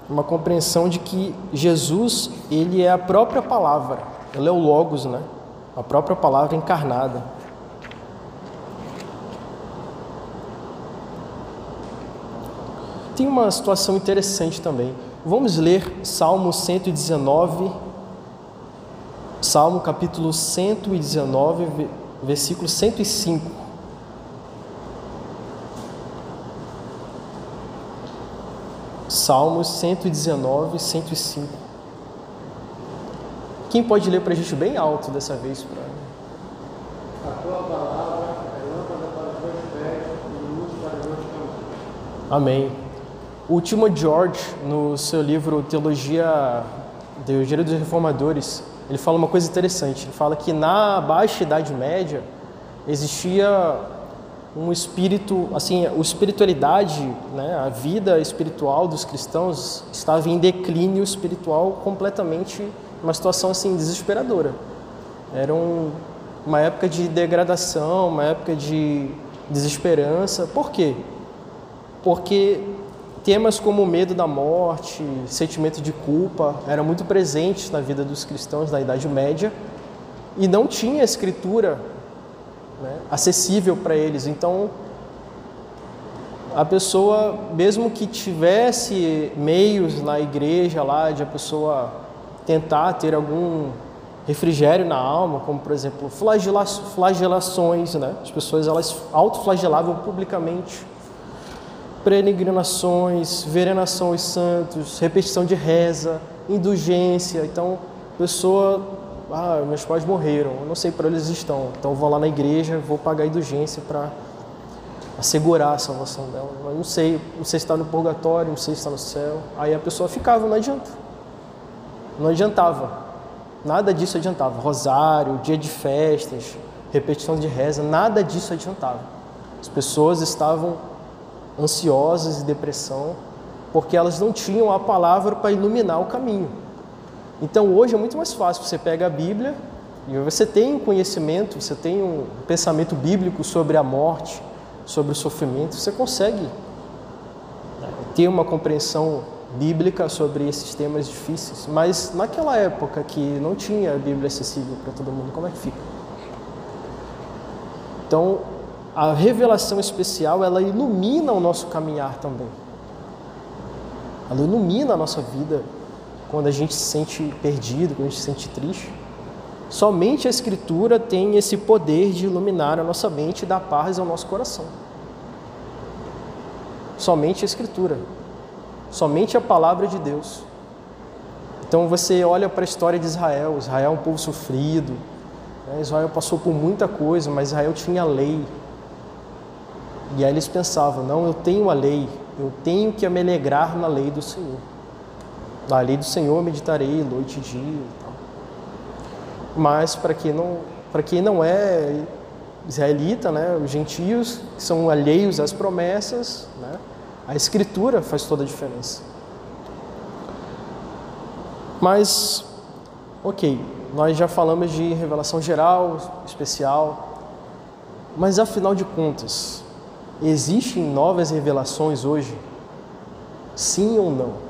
uma compreensão de que Jesus ele é a própria palavra, ele é o logos, né? A própria palavra encarnada. Tem uma situação interessante também. Vamos ler Salmo 119, Salmo capítulo 119, versículo 105. Salmos 119, 105. Quem pode ler para a gente bem alto dessa vez? Pra... A tua palavra é lâmpada para os meus pés e luz para os meus caminhos. Amém. O Timo George, no seu livro Teologia, Teologia dos Reformadores, ele fala uma coisa interessante. Ele fala que na Baixa Idade Média existia um espírito, assim, a espiritualidade, né, a vida espiritual dos cristãos estava em declínio espiritual completamente, uma situação assim desesperadora. Era um, uma época de degradação, uma época de desesperança. Por quê? Porque temas como medo da morte, sentimento de culpa, eram muito presentes na vida dos cristãos da Idade Média e não tinha escritura né, acessível para eles. Então, a pessoa, mesmo que tivesse meios na igreja lá de a pessoa tentar ter algum refrigério na alma, como por exemplo flagela flagelações, né? As pessoas elas autoflagelavam publicamente, peregrinações, venenação aos santos, repetição de reza, indulgência. Então, pessoa, ah, meus pais morreram, eu não sei para eles estão, então vou lá na igreja, vou pagar indulgência para assegurar a salvação dela. Mas não sei, não sei se está no purgatório, não sei se está no céu. Aí a pessoa ficava, não adianta. Não adiantava. Nada disso adiantava. Rosário, dia de festas, repetição de reza, nada disso adiantava. As pessoas estavam ansiosas e depressão porque elas não tinham a palavra para iluminar o caminho. Então hoje é muito mais fácil. Você pega a Bíblia e você tem um conhecimento, você tem um pensamento bíblico sobre a morte, sobre o sofrimento, você consegue ter uma compreensão bíblica sobre esses temas difíceis, mas naquela época que não tinha a Bíblia acessível para todo mundo, como é que fica? Então, a revelação especial, ela ilumina o nosso caminhar também. Ela ilumina a nossa vida quando a gente se sente perdido, quando a gente se sente triste. Somente a Escritura tem esse poder de iluminar a nossa mente e dar paz ao nosso coração. Somente a Escritura somente a palavra de Deus. Então você olha para a história de Israel, Israel é um povo sofrido, né? Israel passou por muita coisa, mas Israel tinha lei. E aí eles pensavam: não, eu tenho a lei, eu tenho que me alegrar na lei do Senhor. Na lei do Senhor meditarei noite e dia. Mas para quem não, para quem não é israelita, né, os gentios que são alheios às promessas, né, a escritura faz toda a diferença. Mas, ok, nós já falamos de revelação geral, especial, mas afinal de contas, existem novas revelações hoje? Sim ou não?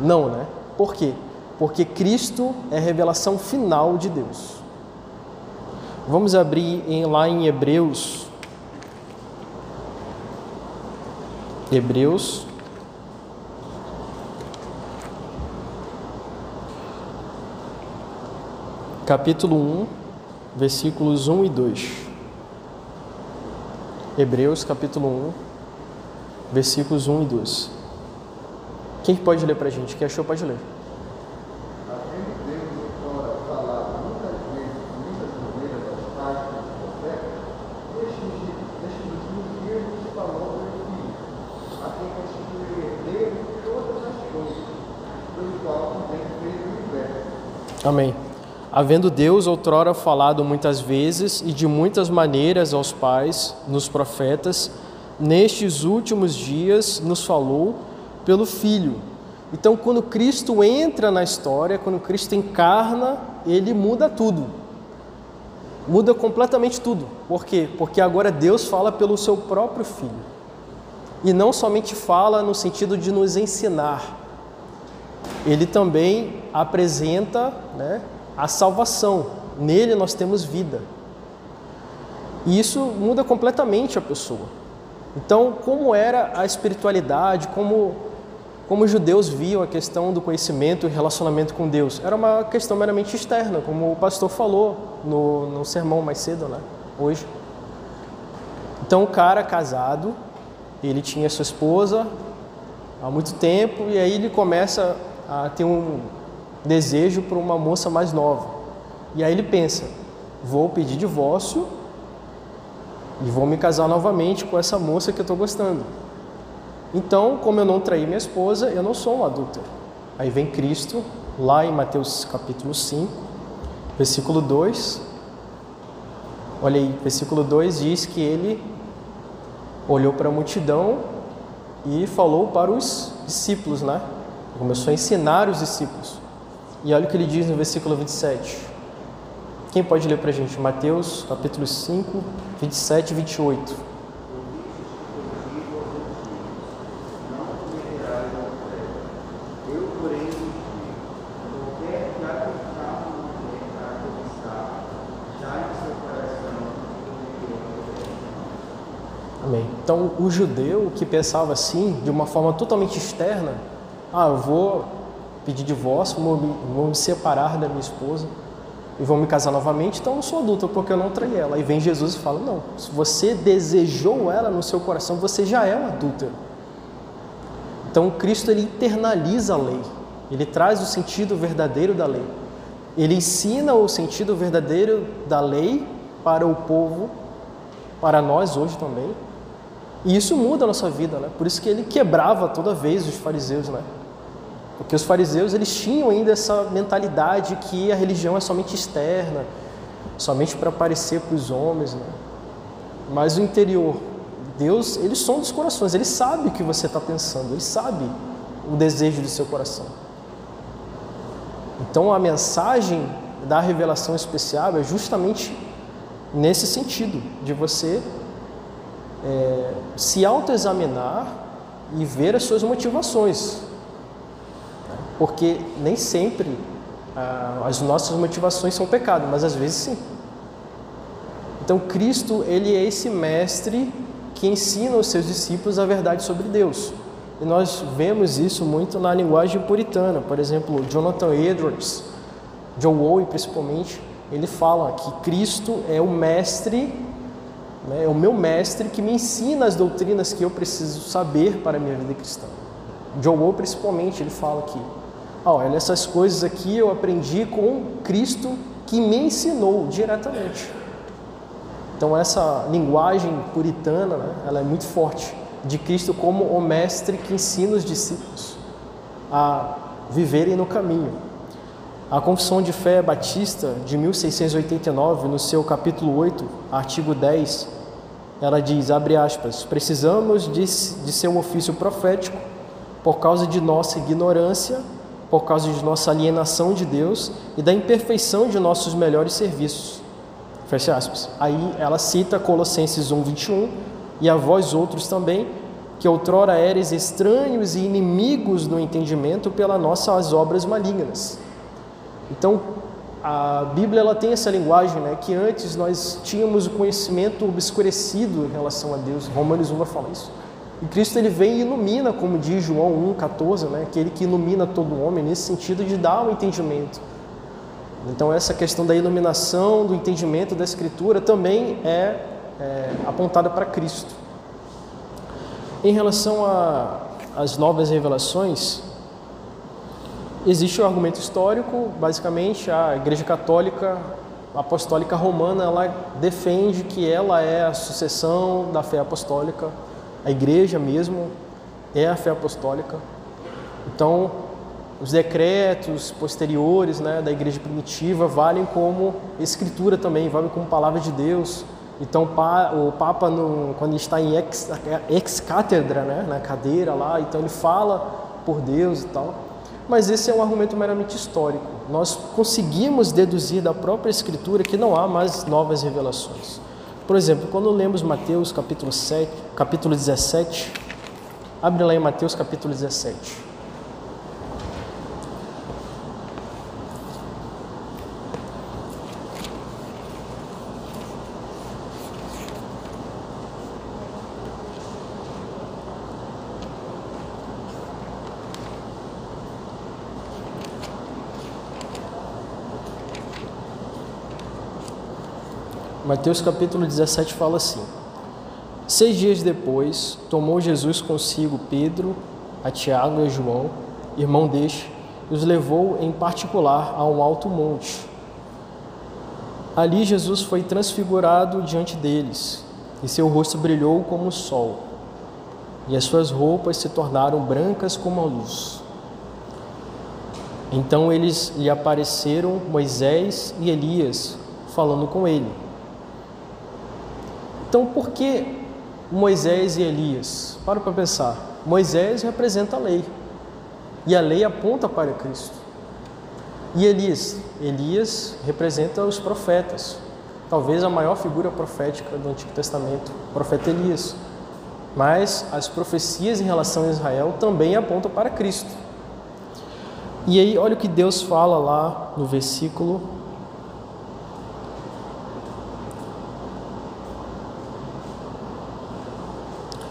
Não, né? Por quê? Porque Cristo é a revelação final de Deus. Vamos abrir em, lá em Hebreus Hebreus capítulo 1, versículos 1 e 2. Hebreus capítulo 1, versículos 1 e 2. Quem pode ler para a gente? Quem achou pode ler. Amém. Havendo Deus outrora falado muitas vezes e de muitas maneiras aos pais, nos profetas, nestes últimos dias nos falou pelo Filho. Então, quando Cristo entra na história, quando Cristo encarna, ele muda tudo. Muda completamente tudo. Por quê? Porque agora Deus fala pelo seu próprio Filho. E não somente fala no sentido de nos ensinar, ele também apresenta né, a salvação. Nele nós temos vida. E isso muda completamente a pessoa. Então, como era a espiritualidade, como, como os judeus viam a questão do conhecimento e relacionamento com Deus? Era uma questão meramente externa, como o pastor falou no, no sermão mais cedo, né? hoje. Então, o cara casado, ele tinha sua esposa há muito tempo, e aí ele começa a ter um desejo por uma moça mais nova. E aí ele pensa: vou pedir divórcio e vou me casar novamente com essa moça que eu estou gostando. Então, como eu não traí minha esposa, eu não sou um adúltero. Aí vem Cristo, lá em Mateus capítulo 5, versículo 2. Olha aí, versículo 2 diz que ele olhou para a multidão e falou para os discípulos, né? Começou a ensinar os discípulos. E olha o que ele diz no versículo 27. Quem pode ler para a gente? Mateus capítulo 5, 27 e 28. Amém. Então, o judeu que pensava assim, de uma forma totalmente externa, ah, eu vou pedir divórcio, vou me, vou me separar da minha esposa. e vou me casar novamente, então eu não sou adulta porque eu não traí ela. Aí vem Jesus e fala: Não, se você desejou ela no seu coração, você já é um adúltero. Então Cristo ele internaliza a lei, ele traz o sentido verdadeiro da lei, ele ensina o sentido verdadeiro da lei para o povo, para nós hoje também. E isso muda a nossa vida, né? Por isso que ele quebrava toda vez os fariseus, né? Porque os fariseus eles tinham ainda essa mentalidade que a religião é somente externa, somente para aparecer para os homens, né? Mas o interior, Deus, ele sonda os corações, ele sabe o que você está pensando, ele sabe o desejo do seu coração. Então a mensagem da revelação especial é justamente nesse sentido, de você é, se autoexaminar e ver as suas motivações. Porque nem sempre ah, as nossas motivações são pecado, mas às vezes sim. Então Cristo, ele é esse mestre que ensina os seus discípulos a verdade sobre Deus. E nós vemos isso muito na linguagem puritana. Por exemplo, Jonathan Edwards, John Owen principalmente, ele fala que Cristo é o mestre, né, é o meu mestre que me ensina as doutrinas que eu preciso saber para a minha vida cristã. John Owen principalmente, ele fala que ah, olha, essas coisas aqui eu aprendi com Cristo que me ensinou diretamente. Então essa linguagem puritana, né, ela é muito forte de Cristo como o mestre que ensina os discípulos a viverem no caminho. A Confissão de Fé Batista de 1689, no seu capítulo 8, artigo 10, ela diz, abre aspas, precisamos de, de seu ofício profético por causa de nossa ignorância por causa de nossa alienação de Deus e da imperfeição de nossos melhores serviços. Fecha aspas. Aí ela cita Colossenses 1, 21, e a vós outros também, que outrora eres estranhos e inimigos do entendimento pelas nossas obras malignas. Então, a Bíblia ela tem essa linguagem, né, que antes nós tínhamos o conhecimento obscurecido em relação a Deus. Romanos 1 vai falar isso. E Cristo ele vem e ilumina, como diz João 1,14, né? aquele que ilumina todo homem, nesse sentido de dar o um entendimento. Então, essa questão da iluminação, do entendimento da Escritura também é, é apontada para Cristo. Em relação às novas revelações, existe o um argumento histórico, basicamente, a Igreja Católica Apostólica Romana ela defende que ela é a sucessão da fé apostólica a igreja mesmo é a fé apostólica. Então, os decretos posteriores né, da igreja primitiva valem como escritura também, valem como palavra de Deus. Então, o Papa, no, quando está em ex, ex cátedra, né, na cadeira lá, então ele fala por Deus e tal. Mas esse é um argumento meramente histórico. Nós conseguimos deduzir da própria Escritura que não há mais novas revelações. Por exemplo, quando lemos Mateus capítulo, 7, capítulo 17, abre lá em Mateus capítulo 17. Mateus capítulo 17 fala assim: Seis dias depois, tomou Jesus consigo Pedro, a Tiago e a João, irmão deste, e os levou em particular a um alto monte. Ali Jesus foi transfigurado diante deles, e seu rosto brilhou como o sol, e as suas roupas se tornaram brancas como a luz. Então eles lhe apareceram Moisés e Elias, falando com ele. Então, por que Moisés e Elias? Para para pensar. Moisés representa a lei. E a lei aponta para Cristo. E Elias? Elias representa os profetas. Talvez a maior figura profética do Antigo Testamento, o profeta Elias. Mas as profecias em relação a Israel também apontam para Cristo. E aí, olha o que Deus fala lá no versículo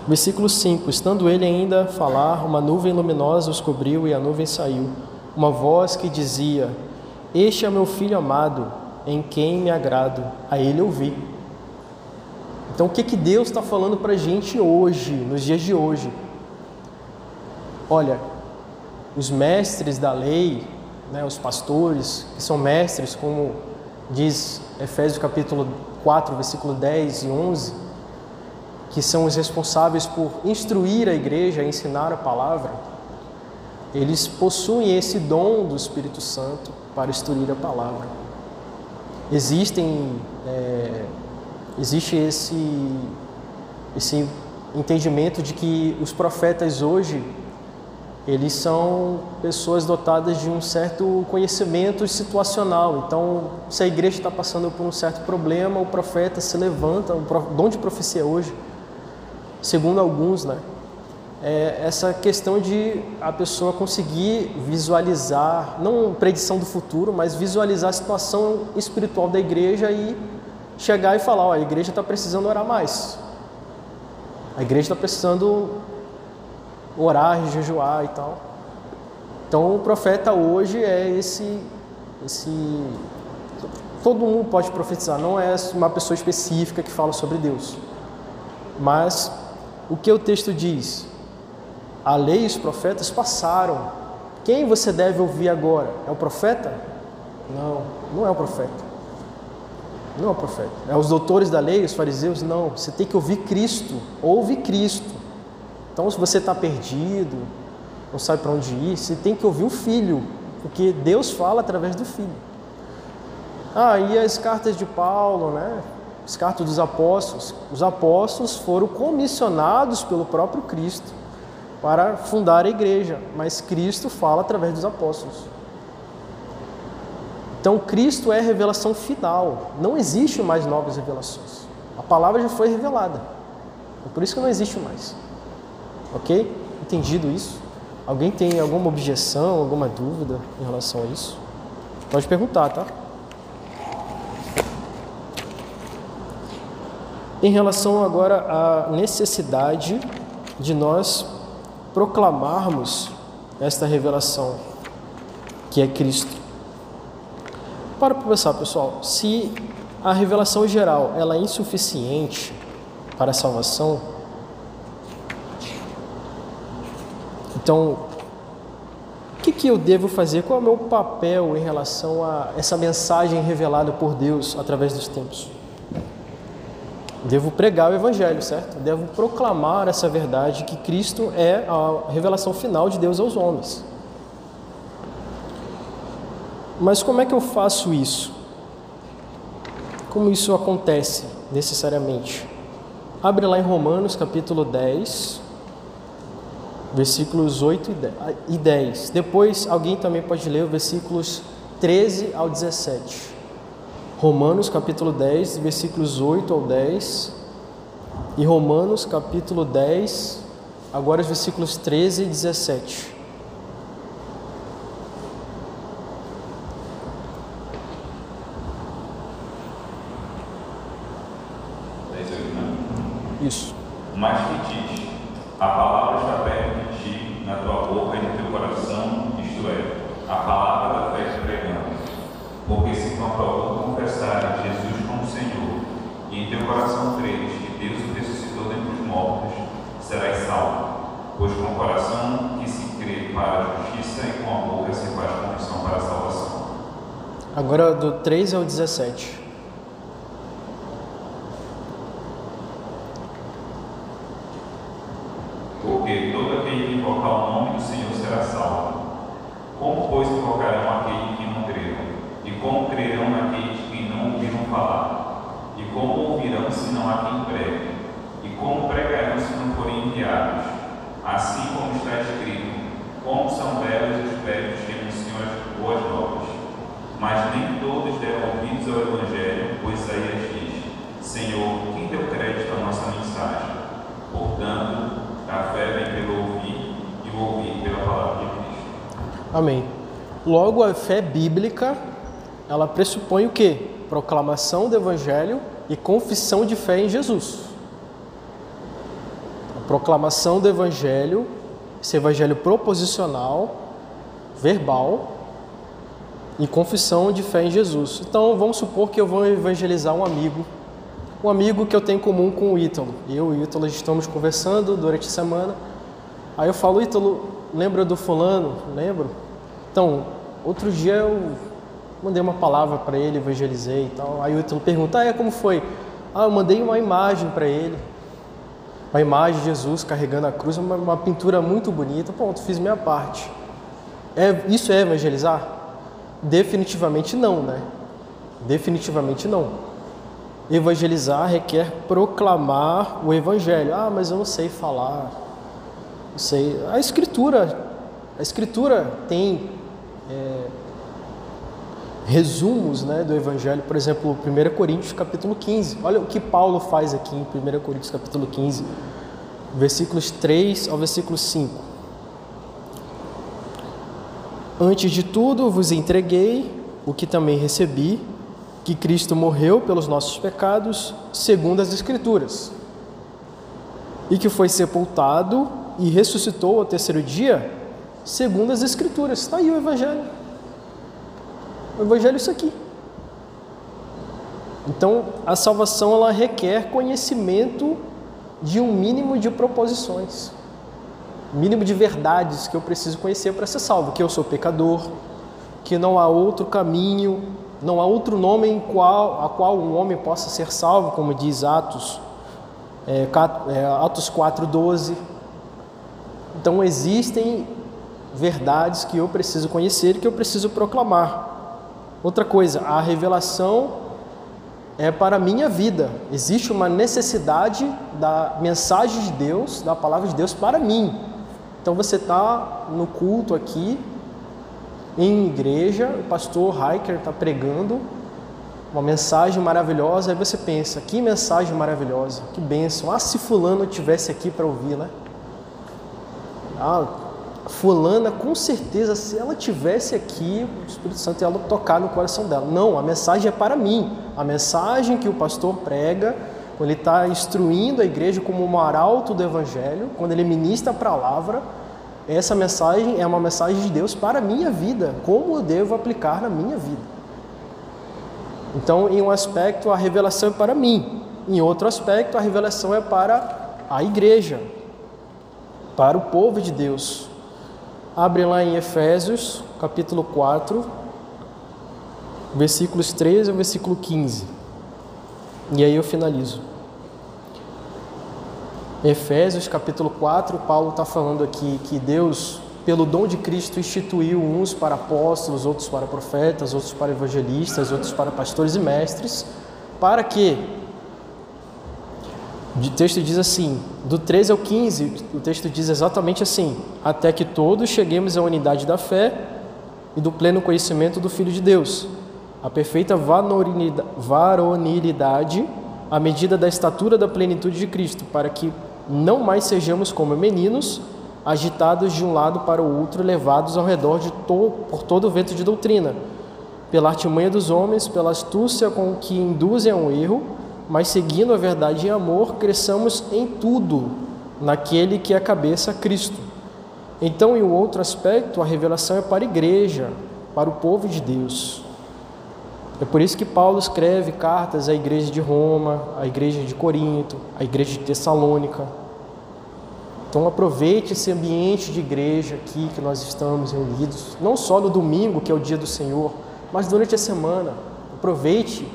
Versículo 5: Estando ele ainda a falar, uma nuvem luminosa os cobriu e a nuvem saiu. Uma voz que dizia: Este é meu filho amado, em quem me agrado, a ele ouvir. Então, o que, que Deus está falando para a gente hoje, nos dias de hoje? Olha, os mestres da lei, né, os pastores, que são mestres, como diz Efésios capítulo 4, versículo 10 e 11, que são os responsáveis por instruir a igreja, ensinar a palavra, eles possuem esse dom do Espírito Santo para instruir a palavra. Existem, é, existe esse, esse entendimento de que os profetas hoje eles são pessoas dotadas de um certo conhecimento situacional. Então, se a igreja está passando por um certo problema, o profeta se levanta, o dom de profecia hoje, segundo alguns, né? É essa questão de a pessoa conseguir visualizar, não predição do futuro, mas visualizar a situação espiritual da igreja e chegar e falar: ó, a igreja está precisando orar mais. A igreja está precisando orar, jejuar e tal. Então o profeta hoje é esse, esse. Todo mundo pode profetizar, não é uma pessoa específica que fala sobre Deus. Mas o que o texto diz? A lei e os profetas passaram. Quem você deve ouvir agora? É o profeta? Não, não é o profeta. Não é o profeta. É os doutores da lei, os fariseus? Não. Você tem que ouvir Cristo. Ouve Cristo. Então, se você está perdido, não sabe para onde ir, você tem que ouvir o Filho, porque Deus fala através do Filho. Ah, e as cartas de Paulo, né? As cartas dos apóstolos. Os apóstolos foram comissionados pelo próprio Cristo para fundar a igreja, mas Cristo fala através dos apóstolos. Então, Cristo é a revelação final. Não existe mais novas revelações. A palavra já foi revelada. É por isso que não existe mais. Ok? Entendido isso? Alguém tem alguma objeção, alguma dúvida em relação a isso? Pode perguntar, tá? Em relação agora à necessidade de nós proclamarmos esta revelação que é Cristo. Para pensar, pessoal, se a revelação geral ela é insuficiente para a salvação, Então, o que, que eu devo fazer? Qual é o meu papel em relação a essa mensagem revelada por Deus através dos tempos? Devo pregar o Evangelho, certo? Devo proclamar essa verdade que Cristo é a revelação final de Deus aos homens. Mas como é que eu faço isso? Como isso acontece necessariamente? Abre lá em Romanos capítulo 10, versículos 8 e 10. Depois, alguém também pode ler os versículos 13 ao 17. Romanos capítulo 10, versículos 8 ao 10. E Romanos capítulo 10, agora os versículos 13 e 17. Isso. Mas que diz: a palavra está perto de ti, na tua boca e no teu coração, isto é, a palavra da fé pregando. Porque se com a tua boca confessares Jesus como Senhor, e em teu coração creres que Deus o ressuscitou dentre os mortos, serás salvo. Pois com o coração que se crê para a justiça e com a boca se faz confissão para a salvação. Agora do 3 ao 17. Porque todo aquele que invocar o nome do Senhor será salvo. Como, pois, invocarão aquele que não creram? E como crerão naqueles que não ouviram falar? E como ouvirão se não há quem pregue? E como pregarão se não forem enviados? Assim como está escrito: Como são belos os pés que anunciam as boas novas. Mas nem todos deram ouvidos ao Evangelho, pois Isaías diz: Senhor, quem deu crédito à nossa mensagem? Portanto, a fé vem pelo ouvir e o ouvir pela palavra de Cristo. Amém. Logo, a fé bíblica, ela pressupõe o quê? Proclamação do Evangelho e confissão de fé em Jesus. A proclamação do Evangelho, esse Evangelho proposicional, verbal, e confissão de fé em Jesus. Então, vamos supor que eu vou evangelizar um amigo, um amigo que eu tenho em comum com o Ítalo. Eu e o Ítalo estamos conversando durante a semana. Aí eu falo, Ítalo, lembra do fulano? Lembro. Então, outro dia eu mandei uma palavra para ele, evangelizei e tal. Aí o Ítalo pergunta, ah, é, como foi? Ah, eu mandei uma imagem para ele. Uma imagem de Jesus carregando a cruz, uma, uma pintura muito bonita. Pronto, fiz minha parte. É, isso é evangelizar? Definitivamente não, né? Definitivamente não. Evangelizar requer proclamar o evangelho. Ah, mas eu não sei falar. Não sei. A escritura, a escritura tem é, resumos né, do Evangelho, por exemplo, 1 Coríntios capítulo 15. Olha o que Paulo faz aqui em 1 Coríntios capítulo 15, versículos 3 ao versículo 5. Antes de tudo vos entreguei o que também recebi, que Cristo morreu pelos nossos pecados, segundo as Escrituras, e que foi sepultado e ressuscitou ao terceiro dia, segundo as Escrituras. Está aí o Evangelho. O Evangelho é isso aqui. Então, a salvação ela requer conhecimento de um mínimo de proposições, mínimo de verdades que eu preciso conhecer para ser salvo, que eu sou pecador, que não há outro caminho, não há outro nome em qual a qual um homem possa ser salvo, como diz Atos é, é Atos 4:12. Então existem verdades que eu preciso conhecer e que eu preciso proclamar. Outra coisa, a revelação é para a minha vida. Existe uma necessidade da mensagem de Deus, da palavra de Deus para mim. Então você está no culto aqui, em igreja, o pastor Hiker está pregando uma mensagem maravilhosa, aí você pensa, que mensagem maravilhosa, que bênção. Ah, se fulano tivesse aqui para ouvir, né? Ah, fulana, com certeza, se ela tivesse aqui, o Espírito Santo ia tocar no coração dela. Não, a mensagem é para mim. A mensagem que o pastor prega, quando ele está instruindo a igreja como um arauto do Evangelho, quando ele ministra a palavra, essa mensagem é uma mensagem de Deus para a minha vida, como eu devo aplicar na minha vida. Então, em um aspecto, a revelação é para mim, em outro aspecto, a revelação é para a igreja, para o povo de Deus. Abre lá em Efésios, capítulo 4, versículos 13 ao versículo 15. E aí eu finalizo. Efésios, capítulo 4, Paulo está falando aqui que Deus, pelo dom de Cristo, instituiu uns para apóstolos, outros para profetas, outros para evangelistas, outros para pastores e mestres, para que o texto diz assim, do 13 ao 15, o texto diz exatamente assim: até que todos cheguemos à unidade da fé e do pleno conhecimento do Filho de Deus, a perfeita varonilidade, à medida da estatura da plenitude de Cristo, para que não mais sejamos como meninos, agitados de um lado para o outro, levados ao redor de to por todo o vento de doutrina, pela artimanha dos homens, pela astúcia com que induzem ao erro mas seguindo a verdade em amor, cresçamos em tudo naquele que é a cabeça, Cristo. Então, em outro aspecto, a revelação é para a igreja, para o povo de Deus. É por isso que Paulo escreve cartas à igreja de Roma, à igreja de Corinto, à igreja de Tessalônica. Então aproveite esse ambiente de igreja aqui que nós estamos reunidos, não só no domingo, que é o dia do Senhor, mas durante a semana. Aproveite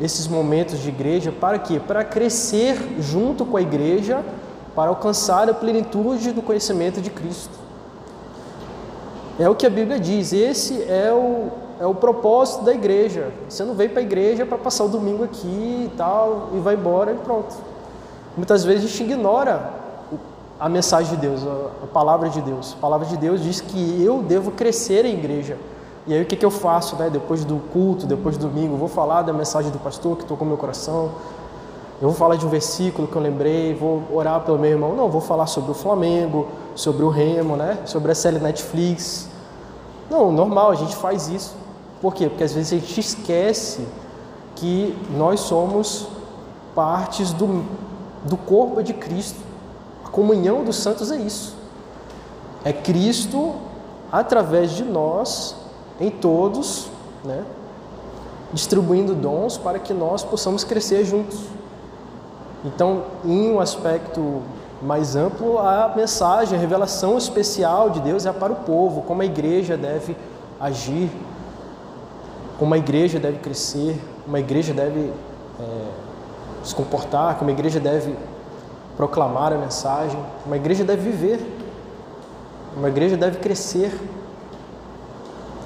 esses momentos de igreja para quê? Para crescer junto com a igreja, para alcançar a plenitude do conhecimento de Cristo. É o que a Bíblia diz, esse é o, é o propósito da igreja. Você não veio para a igreja para passar o domingo aqui e tal, e vai embora e pronto. Muitas vezes a gente ignora a mensagem de Deus, a palavra de Deus. A palavra de Deus diz que eu devo crescer em igreja. E aí o que, que eu faço, né? Depois do culto, depois do domingo, vou falar da mensagem do pastor que tocou meu coração. Eu vou falar de um versículo que eu lembrei, vou orar pelo meu irmão. Não, vou falar sobre o Flamengo, sobre o Remo, né? Sobre a série Netflix. Não, normal, a gente faz isso. Por quê? Porque às vezes a gente esquece que nós somos partes do, do corpo de Cristo. A comunhão dos santos é isso. É Cristo através de nós em todos, né? distribuindo dons para que nós possamos crescer juntos. Então, em um aspecto mais amplo, a mensagem, a revelação especial de Deus é para o povo, como a igreja deve agir, como a igreja deve crescer, como a igreja deve é, se comportar, como a igreja deve proclamar a mensagem, como a igreja deve viver, como a igreja deve crescer.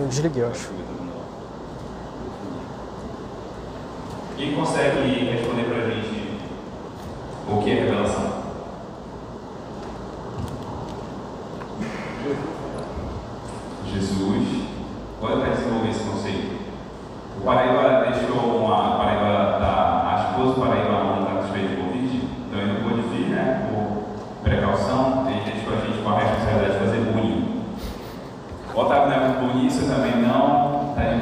Eu desliguei, eu acho. E consegue responder pra gente o que é revelação? você também não, está em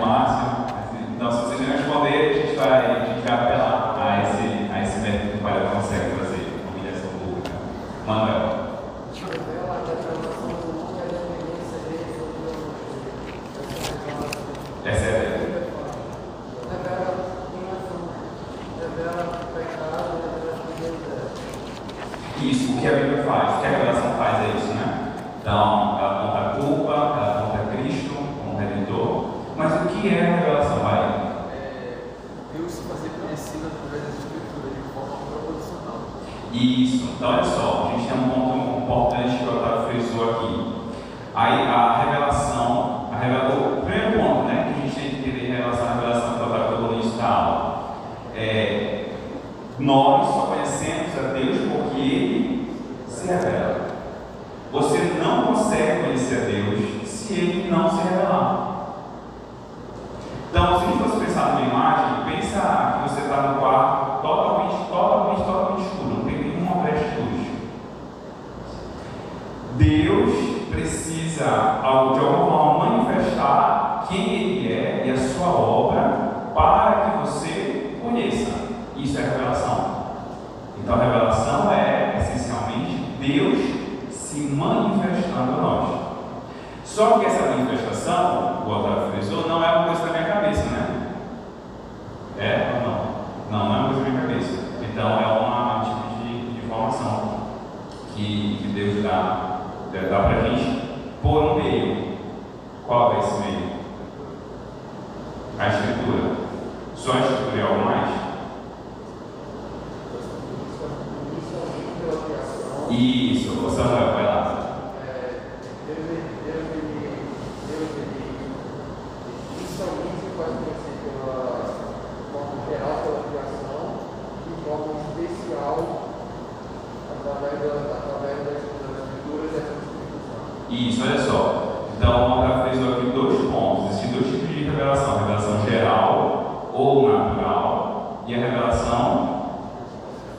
natural e a revelação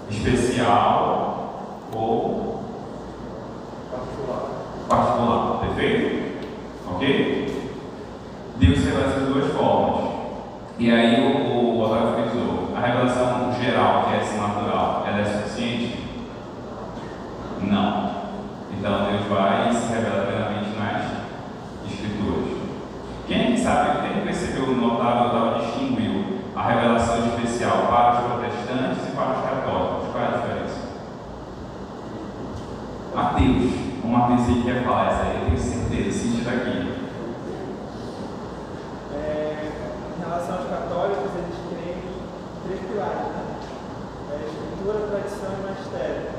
especial ou particular. Particular, perfeito? Ok? Deus se revela de duas formas. E aí o, o Otávio frisou: a revelação geral e a paz. Aí eu tenho certeza, aqui. É, em relação aos católicos, eles têm três pilares, né? É, escritura, tradição e magistério.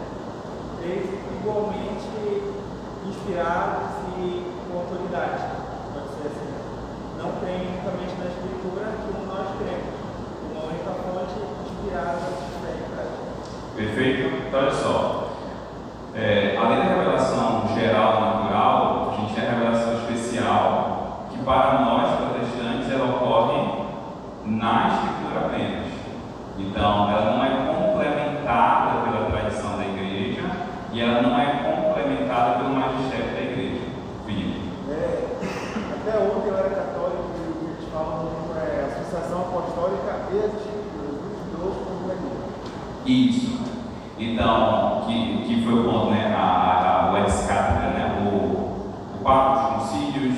Três igualmente inspirados e com autoridade, pode ser assim. Não tem unicamente na escritura como nós cremos. Uma única fonte inspirada e tem, Perfeito? Então olha só. É, além da revelação geral natural, a gente tem a revelação especial, que para nós protestantes ela ocorre na escritura apenas. Então, ela não é complementada pela tradição da igreja e ela não é complementada pelo magistério da igreja. Filipe. É, até ontem eu era católico e eles falam é, Associação Apostólica e os dois complementam. Isso. Então, foi o ponto, né? A, a, o ex-cátedra, né? O, o Papa, os concílios,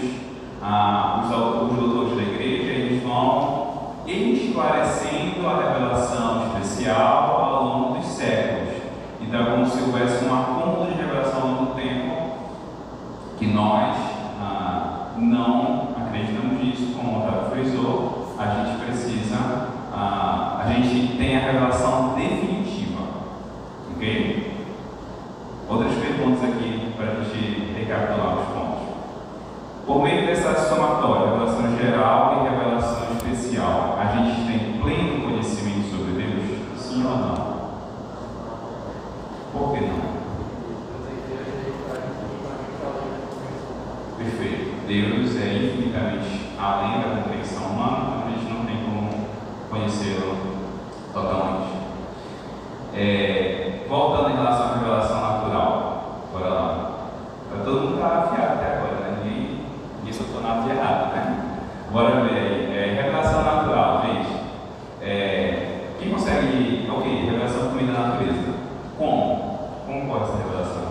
a, os, os doutores da igreja, eles vão esclarecendo a revelação especial ao longo dos séculos. Então, é como se houvesse um acúmulo de revelação ao longo do tempo que nós ah, não acreditamos nisso, como o Otávio frisou, a gente precisa, ah, a gente tem a revelação definitiva. Ok? Outras perguntas aqui para a gente recapitular os pontos. Por meio dessa somatória, revelação geral e revelação especial, a gente tem pleno conhecimento sobre Deus? Sim ou não? Por que não? Perfeito. Deus é infinitamente além da compreensão humana, então a gente não tem como conhecê-lo totalmente. É, voltando em relação à revelação natural, bora lá. Tá todo mundo está afiado até agora, né? Ninguém, ninguém soltou nada de errado, né? Bora ver aí. É, revelação natural, gente. É, quem consegue. Ok, revelação por meio da natureza. Como? Como pode ser revelação?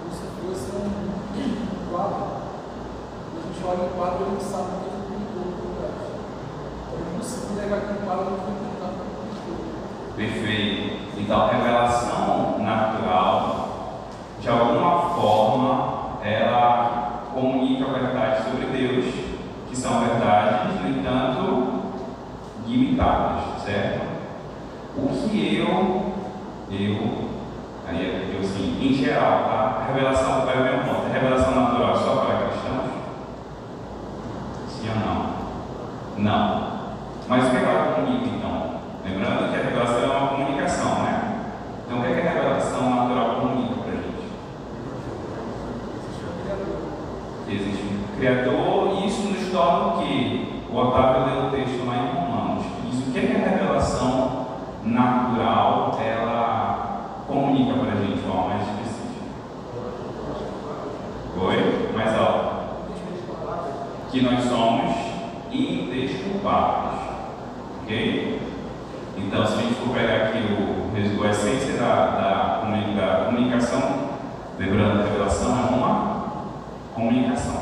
Como se fosse um quadro. A quadro sabe que ele pintou. Então, é quadro não por pintor. Perfeito. Então, revelação natural, de alguma forma, ela comunica a verdade sobre Deus, que são verdades, no entanto, limitadas, certo? O que eu, eu, aí eu assim, em geral, tá? A revelação, vai o mesmo ponto, a revelação natural é só para? Sim ou não? Não. Mas o que ela comunica então? Lembrando que a revelação é uma comunicação, né? Então o que, é que a revelação natural comunica para a gente? Existe um Criador, e isso nos torna o quê? O Otávio leu o texto lá em Romanos. Isso, o que, é que a revelação natural ela comunica para a gente forma mais específica? Oi? Mais alto. Que nós Ok? Então, se a gente for pegar aqui o, a essência da, da, da comunicação, lembrando que a revelação é uma comunicação.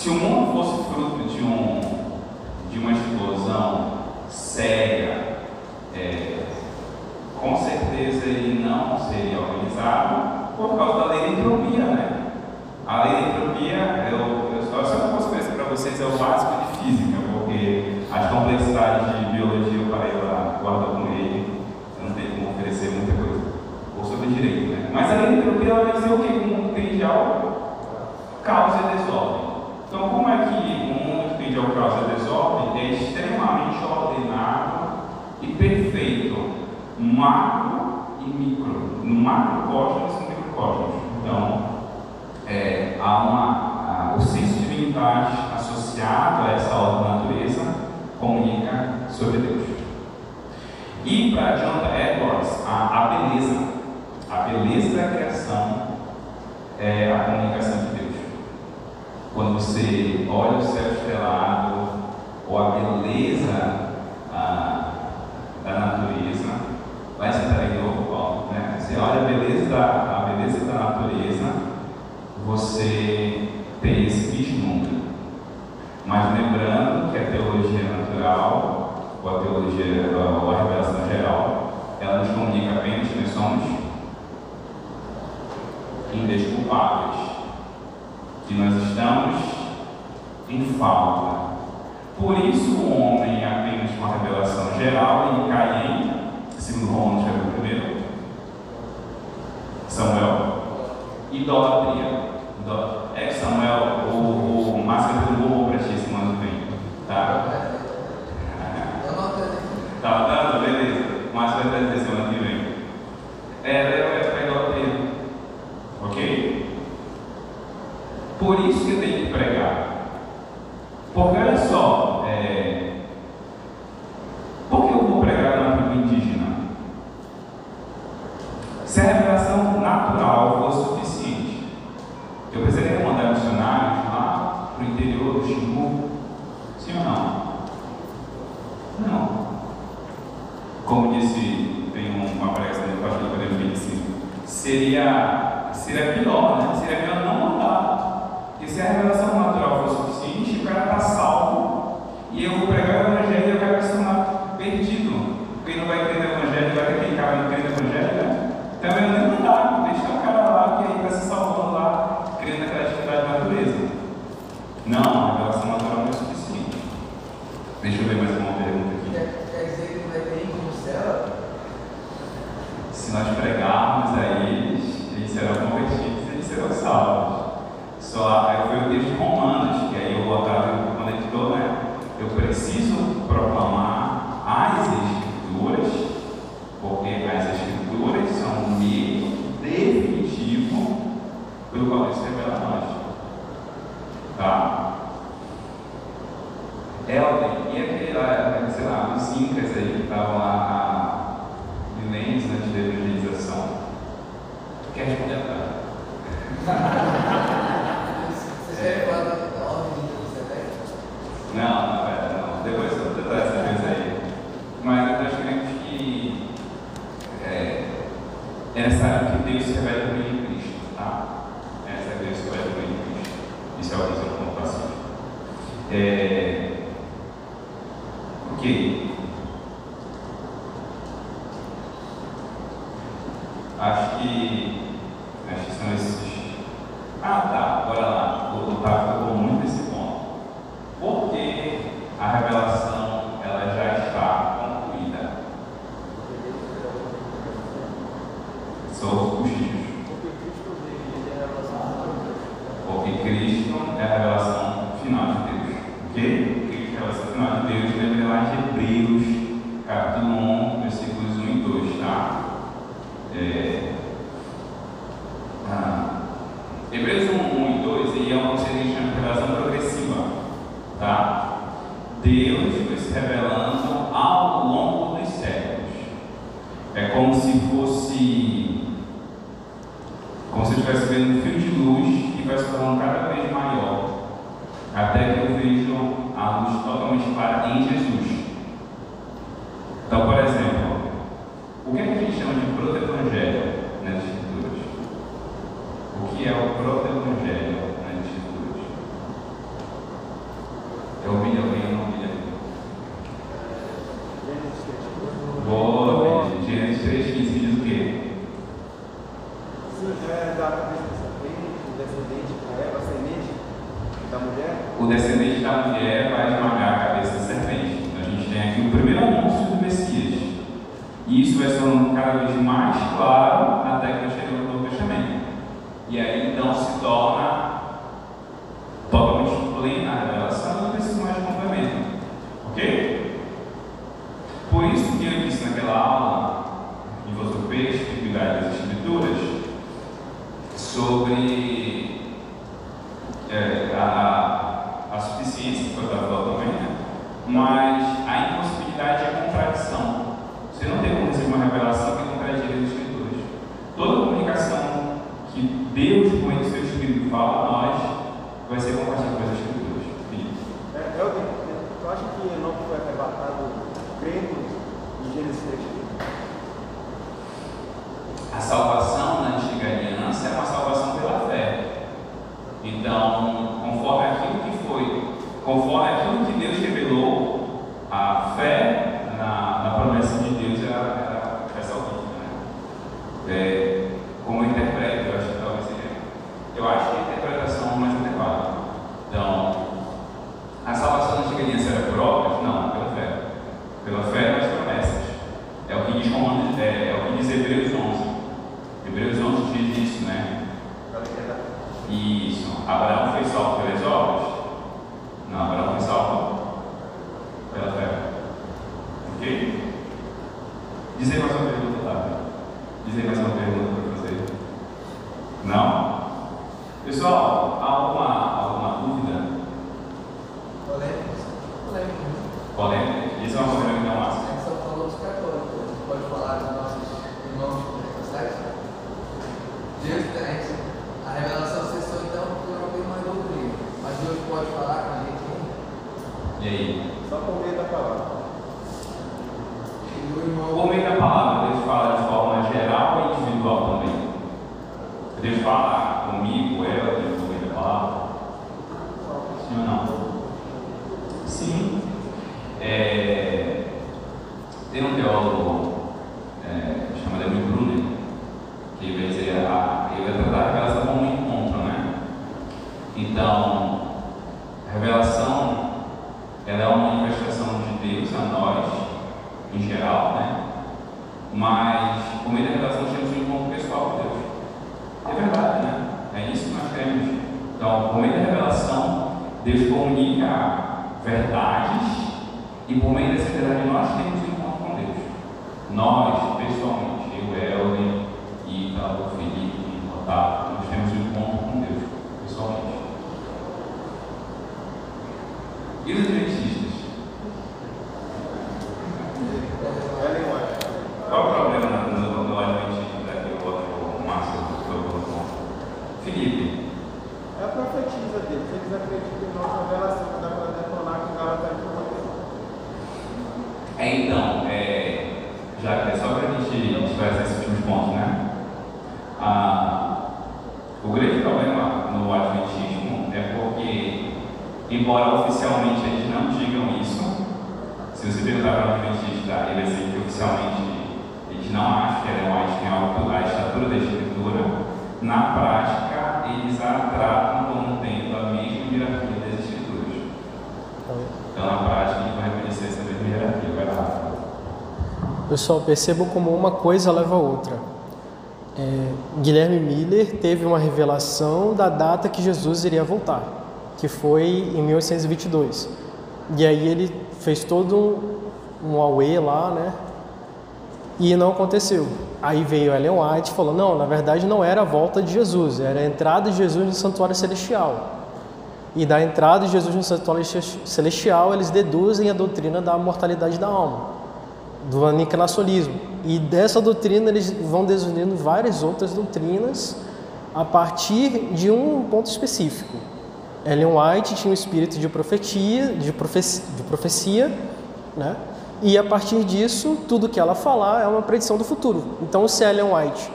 Se o mundo fosse fruto de, um, de uma explosão séria, é, com certeza ele não seria organizado por causa da lei da entropia, né? A lei da entropia, eu, eu só, só posso conhecer para vocês, é o básico de física, porque as complexidades de biologia eu parei lá, guarda com ele, eu não tenho como oferecer muita coisa, ou sobre direito, né? Mas a lei da entropia, ela dizer o quê? no macrocosmos e no microcosmos. Então, é, há uma, a, o senso de divindade associado a essa ordem natureza comunica sobre Deus. E para Jonathan Edwards, a, a beleza, a beleza da criação é a comunicação de Deus. Quando você olha o céu estrelado, ou a beleza a revelação geral, ela nos comunica apenas que nós somos indesculpáveis, que nós estamos em falta. Por isso o homem é apenas uma revelação geral e Caim, segundo Romanos capítulo primeiro Samuel, idolatria. É que Samuel por isso se nós pregarmos a eles, eles serão convertidos e eles serão salvos. Só foi o texto de Romanos, que aí eu acabo conectou, né? Eu preciso proclamar as Escrituras, porque as Escrituras são um meio definitivo pelo qual Deus revela a nós. Embora oficialmente eles não digam isso, se você perguntar para o adventista, ele vai dizer que oficialmente eles não acham que Heróis tem algo a estatura da Escritura, na prática eles a tratam como tendo a mesma hierarquia das Escrituras. Então, na prática, eles vão reconhecer essa mesma hierarquia. Vai lá. Pessoal, percebam como uma coisa leva a outra. É, Guilherme Miller teve uma revelação da data que Jesus iria voltar que foi em 1822. E aí ele fez todo um, um away lá, né? E não aconteceu. Aí veio Ellen White e falou: não, na verdade não era a volta de Jesus, era a entrada de Jesus no santuário celestial. E da entrada de Jesus no santuário celestial, eles deduzem a doutrina da mortalidade da alma, do aniquilacionismo. E dessa doutrina eles vão desunindo várias outras doutrinas a partir de um ponto específico. Ellen White tinha um espírito de de, profecia, de profecia né? E a partir disso, tudo que ela falar é uma predição do futuro. Então, se Ellen White,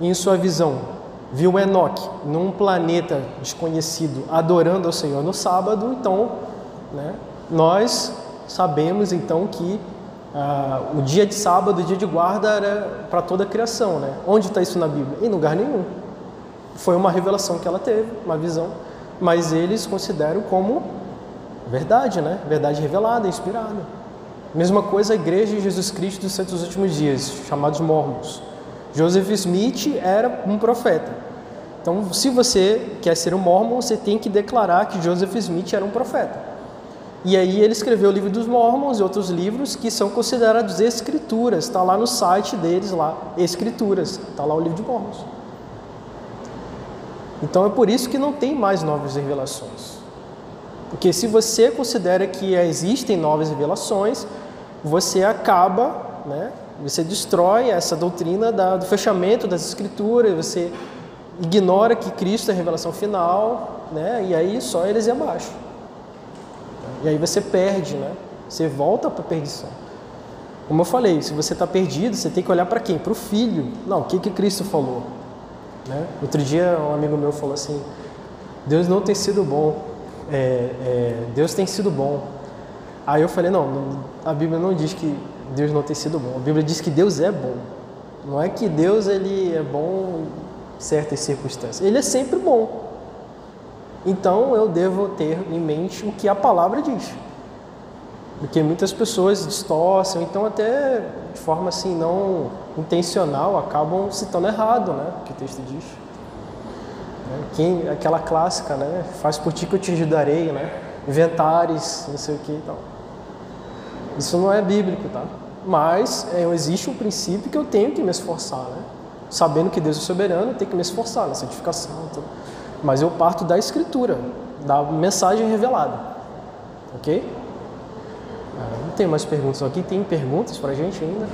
em sua visão, viu Enoque num planeta desconhecido adorando ao Senhor no sábado, então, né? Nós sabemos então que ah, o dia de sábado, o dia de guarda era para toda a criação, né? Onde está isso na Bíblia? Em lugar nenhum. Foi uma revelação que ela teve, uma visão mas eles consideram como verdade, né? Verdade revelada, inspirada. Mesma coisa a Igreja de Jesus Cristo dos Santos dos Últimos Dias, chamados mormons. Joseph Smith era um profeta. Então, se você quer ser um mormon, você tem que declarar que Joseph Smith era um profeta. E aí ele escreveu o livro dos mormons e outros livros que são considerados escrituras. Está lá no site deles lá, escrituras. Está lá o livro de mormons. Então é por isso que não tem mais novas revelações. Porque se você considera que existem novas revelações, você acaba, né, você destrói essa doutrina da, do fechamento das escrituras, você ignora que Cristo é a revelação final, né, e aí só eles e abaixo. E aí você perde, né? Você volta para a perdição. Como eu falei, se você está perdido, você tem que olhar para quem? Para o filho. Não, o que, que Cristo falou? Né? Outro dia um amigo meu falou assim: Deus não tem sido bom, é, é, Deus tem sido bom. Aí eu falei: não, a Bíblia não diz que Deus não tem sido bom. A Bíblia diz que Deus é bom. Não é que Deus ele é bom em certas circunstâncias. Ele é sempre bom. Então eu devo ter em mente o que a palavra diz. Porque muitas pessoas distorcem, então até de forma assim não intencional acabam citando errado, né? O que o texto diz. Né? Quem, aquela clássica, né? Faz por ti que eu te ajudarei, né? Inventares, não sei o que e tal. Isso não é bíblico, tá? Mas é, existe um princípio que eu tenho que me esforçar, né? Sabendo que Deus é soberano, eu tenho que me esforçar na santificação. Então, mas eu parto da escritura, da mensagem revelada. Ok? Não tem mais perguntas aqui. Tem perguntas para a gente ainda?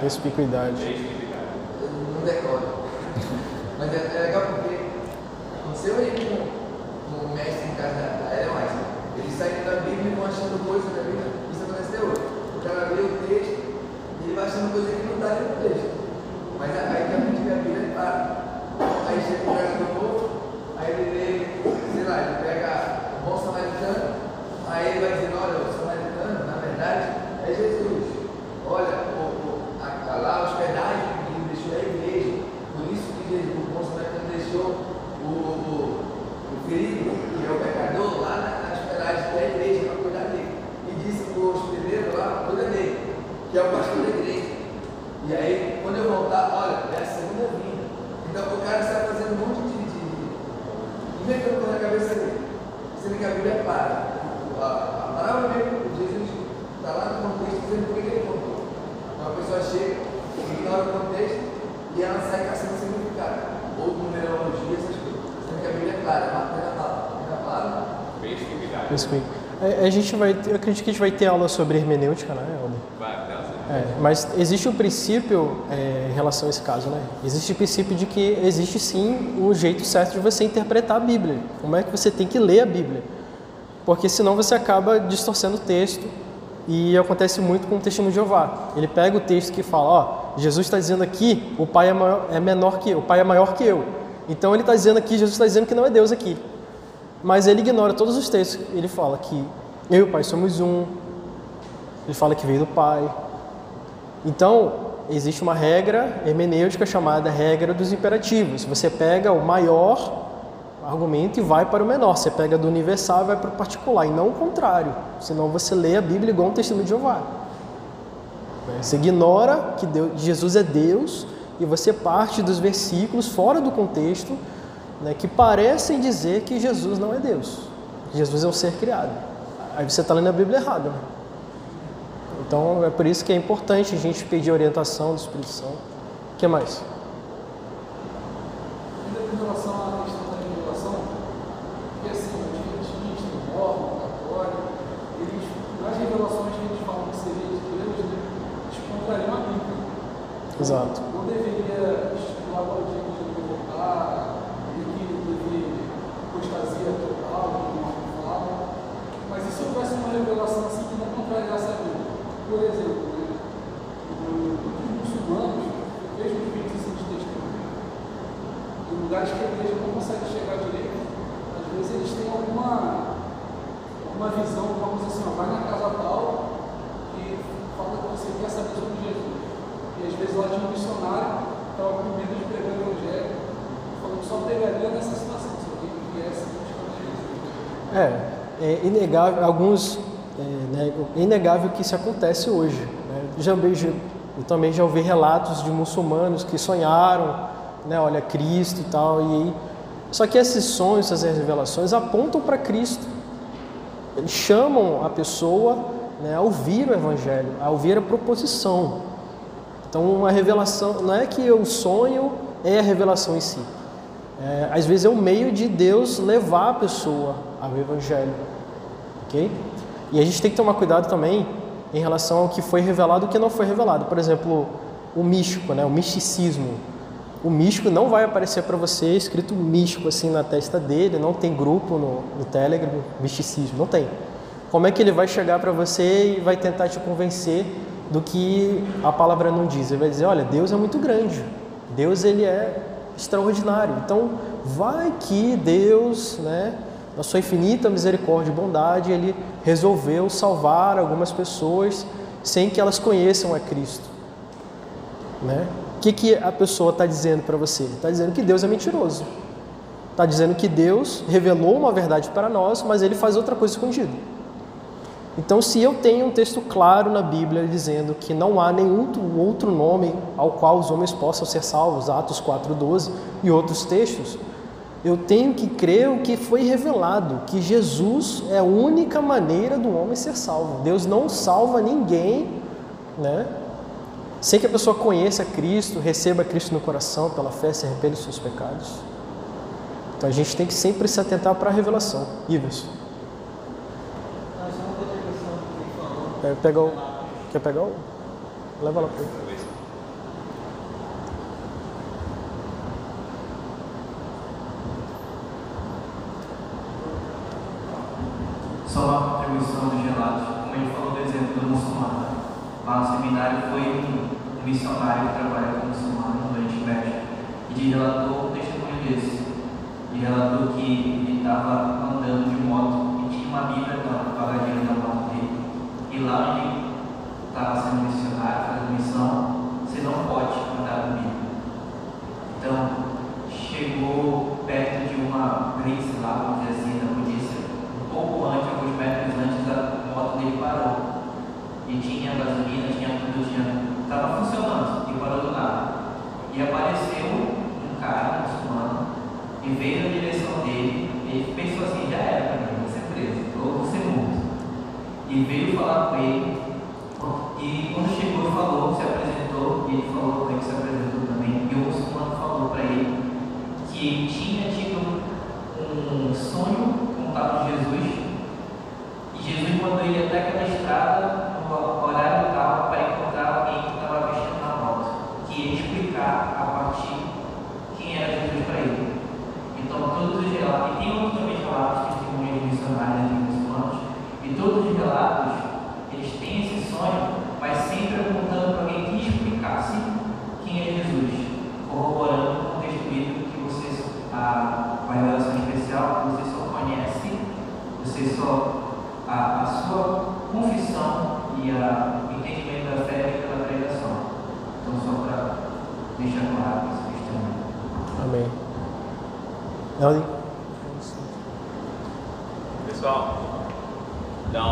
Respicuidade. Não decoro. Mas é, é legal porque se eu ir com um mestre em casa da Ellen White, eles saem da Bíblia e vão achando coisas da Bíblia. Isso acontece até hoje. O cara lê o texto e ele vai achando coisa que não está dentro do texto. Mas aí a a Bíblia e para. Aí chega o pregador novo, aí ele lê, sei lá, ele pega o bom samaritano, aí ele vai dizendo, olha, o samaritano, na verdade, é Jesus. Olha, o, o, a, a, lá a hospedagem que ele deixou é a igreja. Por isso que Jesus, o bom samaritano deixou o, o, o ferido, que é o pecador, lá na, na hospedagem da igreja para cuidar dele. E disse para o hospedeiro lá, cuida dele, que é o pastor da igreja. E aí, quando eu voltar, olha, é a segunda vinda. Então o cara está fazendo um monte de. de, de inventando na cabeça dele. Sendo que a Bíblia é para. A, a palavra mesmo, Jesus está lá no contexto dizendo por que ele contou. Então a pessoa chega, ignora o contexto e ela sai caçando significado. Ou numerologia, essas coisas. Sendo que a Bíblia é clara, marca na palavra. Na palavra. Respicuidade. A, a gente vai, eu acredito que a gente vai ter aula sobre hermenêutica, né, Helder? Vai. É, mas existe um princípio é, em relação a esse caso, né? Existe o princípio de que existe sim um jeito certo de você interpretar a Bíblia. Como é que você tem que ler a Bíblia? Porque senão você acaba distorcendo o texto e acontece muito com o testemunho de Jeová. Ele pega o texto que fala, ó, Jesus está dizendo aqui, o Pai é, maior, é menor que eu, o Pai é maior que eu. Então ele está dizendo aqui, Jesus está dizendo que não é Deus aqui. Mas ele ignora todos os textos. Ele fala que eu e o Pai somos um. Ele fala que veio do Pai. Então, existe uma regra hermenêutica chamada regra dos imperativos. Você pega o maior argumento e vai para o menor. Você pega do universal e vai para o particular, e não o contrário. Senão você lê a Bíblia igual um testemunho de Jeová. Você ignora que Deus, Jesus é Deus e você parte dos versículos fora do contexto né, que parecem dizer que Jesus não é Deus. Jesus é um ser criado. Aí você está lendo a Bíblia errada. Né? Então é por isso que é importante a gente pedir orientação do Espírito Santo. O que mais? Ainda com relação à questão da revelação, porque assim, os adventistas, o mormon, o católico, eles, nas revelações que eles falam que seria de Deus, né, eles contrariam a Bíblia. Exato. Não deveria estipular qual dia que ele deve voltar, e que teve apostasia total, como o Marco falava. Mas e se houvesse uma revelação assim que não contrariasse a Bíblia? Por exemplo, né, o- os muçulmanos, mesmo os 25 de testemunho, em lugares que a igreja não consegue chegar direito, às vezes eles têm alguma, alguma visão, coisa assim, ó, vai na casa tal e fala que você quer saber sobre Jesus. E às vezes lá tinha um missionário que estava com medo de só pegaria nessa situação, se alguém viesse buscar Jesus. É, é inegável, alguns, é, né, inegável que isso acontece hoje. Né? Já eu também já ouvi relatos de muçulmanos que sonharam, né, olha, Cristo e tal, e só que esses sonhos, essas revelações apontam para Cristo. Eles chamam a pessoa né, a ouvir o Evangelho, a ouvir a proposição. Então, uma revelação, não é que o sonho é a revelação em si. É, às vezes é o meio de Deus levar a pessoa ao Evangelho. Ok? E a gente tem que tomar cuidado também em relação ao que foi revelado e o que não foi revelado. Por exemplo, o místico, né, o misticismo. O místico não vai aparecer para você escrito místico assim na testa dele, não tem grupo no, no Telegram, misticismo, não tem. Como é que ele vai chegar para você e vai tentar te convencer do que a palavra não diz? Ele vai dizer, olha, Deus é muito grande, Deus ele é extraordinário. Então, vai que Deus, né, na sua infinita misericórdia e bondade, ele resolveu salvar algumas pessoas sem que elas conheçam a Cristo, né? Que, que a pessoa está dizendo para você? Está dizendo que Deus é mentiroso. Está dizendo que Deus revelou uma verdade para nós, mas ele faz outra coisa escondida. Então, se eu tenho um texto claro na Bíblia dizendo que não há nenhum outro nome ao qual os homens possam ser salvos, Atos 4,12 e outros textos, eu tenho que crer o que foi revelado, que Jesus é a única maneira do homem ser salvo. Deus não salva ninguém, né? Sem que a pessoa conheça Cristo, receba Cristo no coração pela fé, se arrependa dos seus pecados. Então a gente tem que sempre se atentar para a revelação. Ives. É, pega o, quer pegar o? Leva lá para ele. Só uma contribuição do Gelato, como ele falou do exemplo do muçulmano. Lá no seminário foi um missionário que trabalha com muçulmano no Oriente Médio e relatou um testemunho desse. E relatou que ele estava andando de moto e tinha uma Bíblia na bagageira da moto dele. E lá onde estava sendo missionário, fazendo missão, você não pode andar com Bíblia. Então, chegou perto de uma blitz lá, vamos dizer assim, da polícia, um pouco antes, alguns metros antes, a moto dele parou. E tinha gasolina, tinha tudo, tinha. Estava funcionando e parou do nada. E apareceu um cara muçulmano e veio na direção dele. Ele pensou assim: já era para mim, vou ser preso, ou vou ser morto. E veio falar com ele. E quando chegou, falou, se apresentou. E ele falou que se apresentou também. E o muçulmano falou para ele que tinha tido um sonho com o tal de Jesus. E Jesus mandou ele até aquela estrada horário tal para encontrar alguém que estava mexendo na moto, que ia explicar a partir quem era Jesus para ele. Então, todos os relatos, e tem outros também relatos, testemunhos de missionários e muçulmanos, e todos os relatos, eles têm esse sonho, mas sempre apontando para alguém que explicasse quem é Jesus, corroborando com o texto bíblico que você, a, a revelação especial, você só conhece, você só, a sua confissão e a, o entendimento da fé pela pregação. Então, só para deixar claro essa questão. Amém. Ellie? Pessoal, então,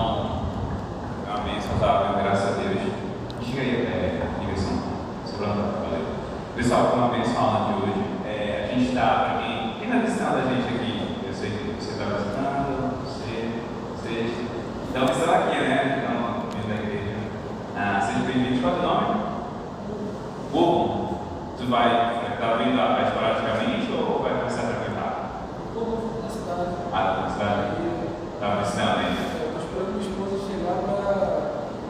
uma bênção, tá? Graças a Deus. Diga aí, é, ligação. Sobrando, valeu. Pessoal, foi uma bênção a aula de hoje. É, a gente está, para quem, quem está visitando a gente aqui, eu sei que você está visitando, você, você. Então, você está aqui, né? Então, vindo da igreja. Ah, seja bem-vindo. Qual é o teu nome? Hugo. Tu vai, está vindo a esporadicamente ou vai começar a frequentar? Como na cidade. Ah, tá na cidade? Estava ensinando ainda. Eu estou esperando minha esposa chegar para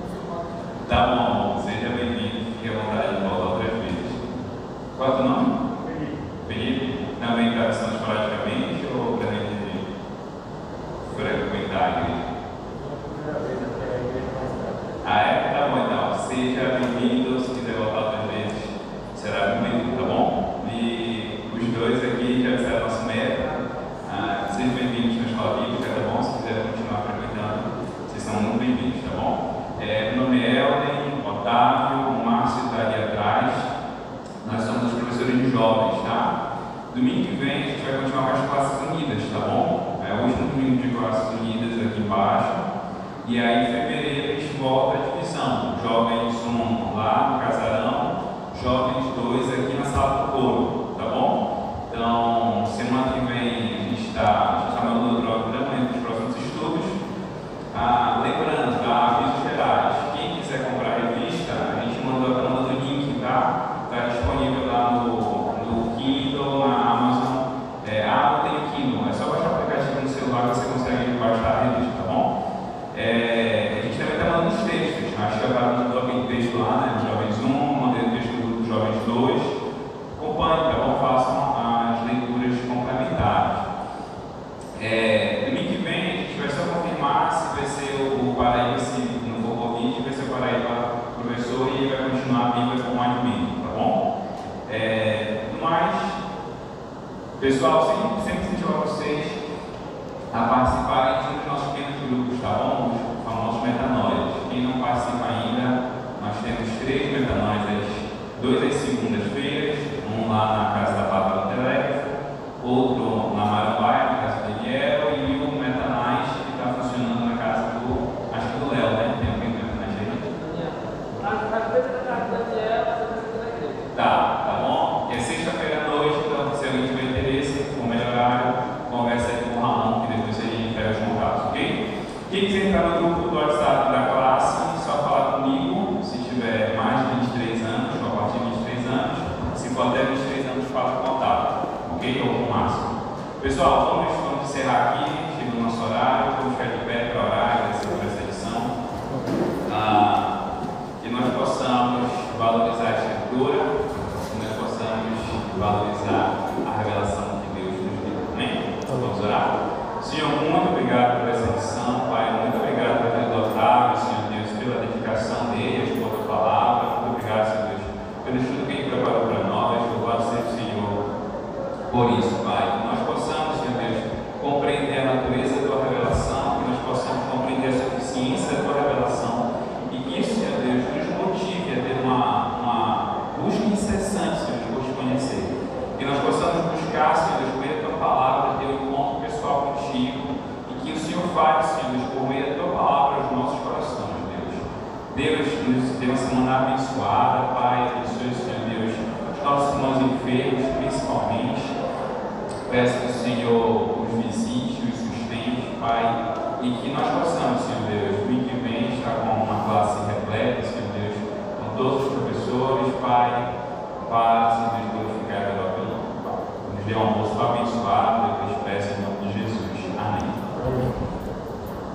confirmar. Tá bom, seja bem-vindo, fique à vontade de voltar outras vezes. Qual é o teu nome? Felipe. Também está ensinando esporadicamente ou pretende frequentar a igreja? Ah, é? Tá bom então. Seja bem-vindo, se quiser voltar outras vezes, será bem-vindo, tá bom? E os dois aqui já disseram a nossa meta. Ah, sejam bem-vindos na escola bíblica, tá bom? Se quiser continuar frequentando, vocês são muito bem-vindos, tá bom? É, meu nome é Elden, Otávio, o Márcio está ali atrás. Nós somos os professores de jovens, tá? Domingo que vem a gente vai continuar com as classes unidas, tá bom? É o último domingo de classes unidas aqui embaixo. E aí em fevereiro a gente volta à divisão. Jovens 1